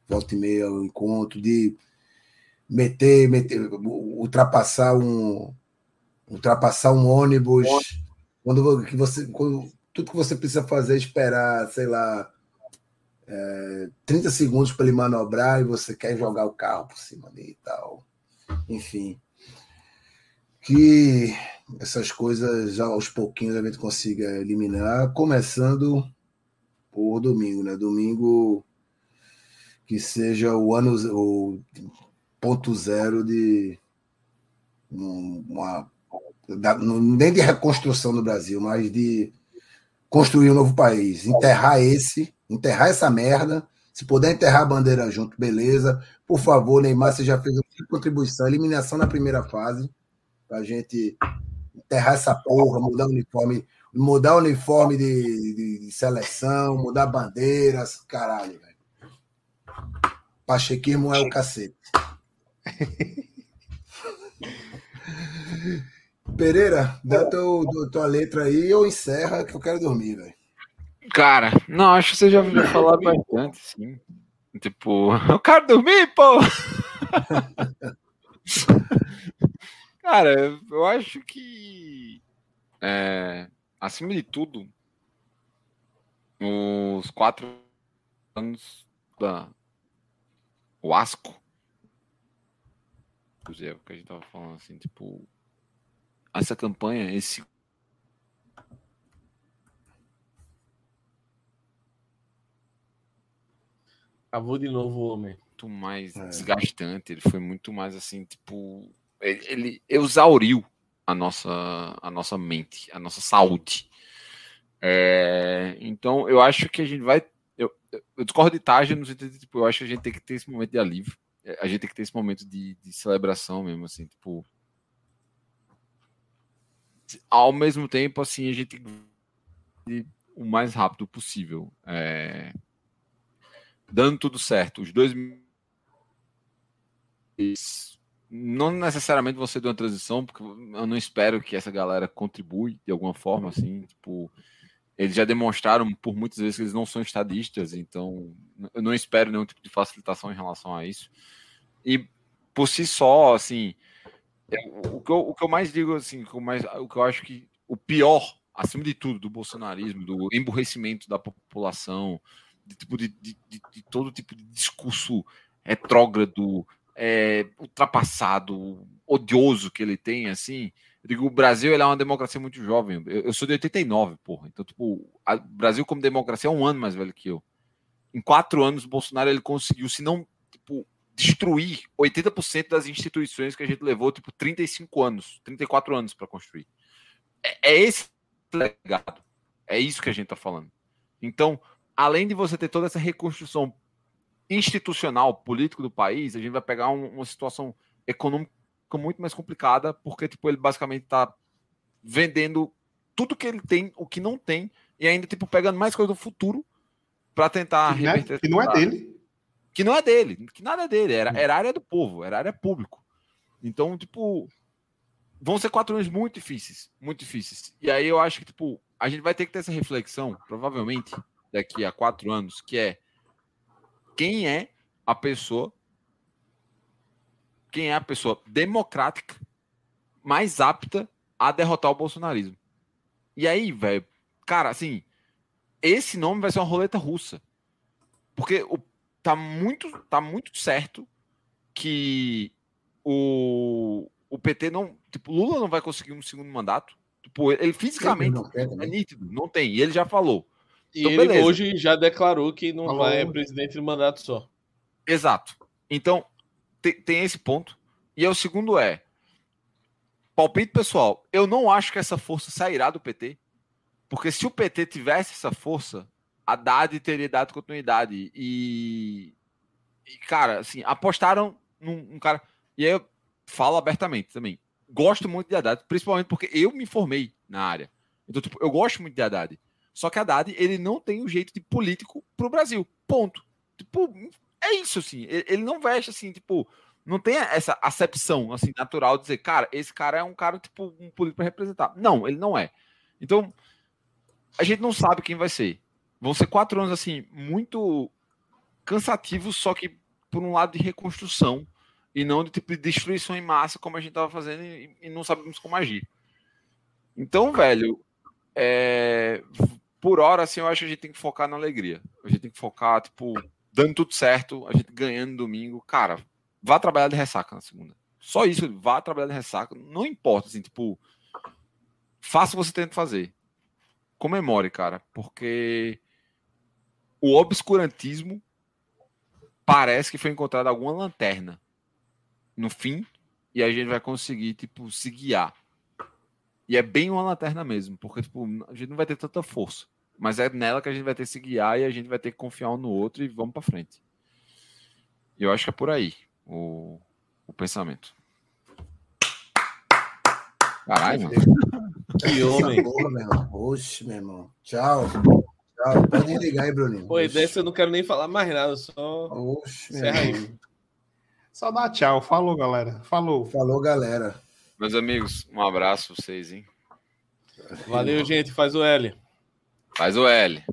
volta e meia o encontro, de meter, meter, ultrapassar um ultrapassar um ônibus, quando que você quando, tudo que você precisa fazer é esperar, sei lá, é, 30 segundos para ele manobrar e você quer jogar o carro por cima dele e tal. Enfim. Que essas coisas já aos pouquinhos a gente consiga eliminar, começando por domingo, né? Domingo que seja o ano o ponto zero de uma nem de reconstrução do Brasil, mas de construir um novo país, enterrar esse, enterrar essa merda. Se puder enterrar a bandeira junto, beleza. Por favor, Neymar, você já fez uma contribuição, eliminação na primeira fase, para a gente enterrar essa porra, mudar o uniforme, mudar o uniforme de, de, de seleção, mudar bandeiras, caralho, velho. Pachequismo é o cacete. Pereira, dá teu, tua letra aí ou encerra que eu quero dormir, velho. Cara, não, acho que você já ouviu falar bastante, sim. Tipo, eu quero dormir, pô! Cara, eu acho que, é, acima de tudo, os quatro anos da, o asco. É o que a gente tava falando assim, tipo, essa campanha, esse Acabou de novo o homem. Muito mais é. desgastante, ele foi muito mais assim, tipo, ele, exauriu a nossa, a nossa mente, a nossa saúde. É, então, eu acho que a gente vai. Eu, eu discordo de Taja no sentido de, tipo, eu acho que a gente tem que ter esse momento de alívio. É, a gente tem que ter esse momento de, de celebração mesmo, assim, tipo. Ao mesmo tempo, assim, a gente o mais rápido possível. É... Dando tudo certo. Os dois não necessariamente você deu uma transição, porque eu não espero que essa galera contribui de alguma forma, assim, tipo, eles já demonstraram por muitas vezes que eles não são estadistas, então eu não espero nenhum tipo de facilitação em relação a isso. E por si só, assim, o que eu, o que eu mais digo, assim, o que, eu mais, o que eu acho que o pior, acima de tudo, do bolsonarismo, do emburrecimento da população, de, tipo, de, de, de todo tipo de discurso retrógrado, é, ultrapassado, odioso que ele tem, assim. Eu digo, o Brasil ele é uma democracia muito jovem. Eu, eu sou de 89, porra. Então, tipo, o Brasil como democracia é um ano mais velho que eu. Em quatro anos, o Bolsonaro ele conseguiu, se não, tipo, destruir 80% das instituições que a gente levou, tipo, 35 anos, 34 anos para construir. É, é esse legado. É isso que a gente tá falando. Então, além de você ter toda essa reconstrução institucional, político do país, a gente vai pegar um, uma situação econômica muito mais complicada, porque tipo, ele basicamente está vendendo tudo que ele tem, o que não tem, e ainda tipo pegando mais coisa do futuro para tentar que, não é, que não é dele. Que não é dele, que nada é dele, era, era área do povo, era área público. Então, tipo, vão ser quatro anos muito difíceis, muito difíceis. E aí eu acho que, tipo, a gente vai ter que ter essa reflexão, provavelmente, daqui a quatro anos, que é quem é a pessoa, quem é a pessoa democrática mais apta a derrotar o bolsonarismo. E aí, velho, cara, assim, esse nome vai ser uma roleta russa. Porque o, tá, muito, tá muito certo que o, o PT não. Tipo, Lula não vai conseguir um segundo mandato. Tipo, ele fisicamente não é nítido, não tem. E ele já falou. E então, ele beleza. hoje já declarou que não Falou. vai presidente de mandato só. Exato. Então, tem, tem esse ponto. E o segundo é, palpite pessoal, eu não acho que essa força sairá do PT, porque se o PT tivesse essa força, a Haddad teria dado continuidade. E, e cara, assim, apostaram num, num, cara. E aí eu falo abertamente também. Gosto muito de Haddad, principalmente porque eu me formei na área. Então, tipo, eu gosto muito de Haddad. Só que Haddad, ele não tem o um jeito de político pro Brasil. Ponto. Tipo, é isso, assim. Ele não veste assim, tipo, não tem essa acepção assim natural de dizer, cara, esse cara é um cara tipo um político para representar. Não, ele não é. Então, a gente não sabe quem vai ser. Vão ser quatro anos assim muito cansativos, só que por um lado de reconstrução e não de tipo de destruição em massa como a gente estava fazendo e, e, não sabemos como agir. Então, velho, é, por hora, assim, eu acho que a gente tem que focar na alegria. A gente tem que focar, tipo, dando tudo certo, a gente ganhando domingo. Cara, vá trabalhar de ressaca na segunda. Só isso, vá trabalhar de ressaca. Não importa, assim, tipo, faça o que você tem que fazer. Comemore, cara, porque o obscurantismo parece que foi encontrada alguma lanterna no fim e a gente vai conseguir, tipo, se guiar. E é bem uma lanterna mesmo, porque tipo, a gente não vai ter tanta força. Mas é nela que a gente vai ter que se guiar e a gente vai ter que confiar um no outro e vamos para frente. E eu acho que é por aí o, o pensamento. Caralho, mano. Que homem. Oxe, meu irmão. Tchau. Tchau. Pode ligar aí, Bruninho. Pô, dessa eu não quero nem falar mais nada, só. Oxe, meu irmão. Só dá tchau. Falou, galera. Falou. Falou, galera. Meus amigos, um abraço pra vocês, hein? Valeu, gente. Faz o L. Faz o L.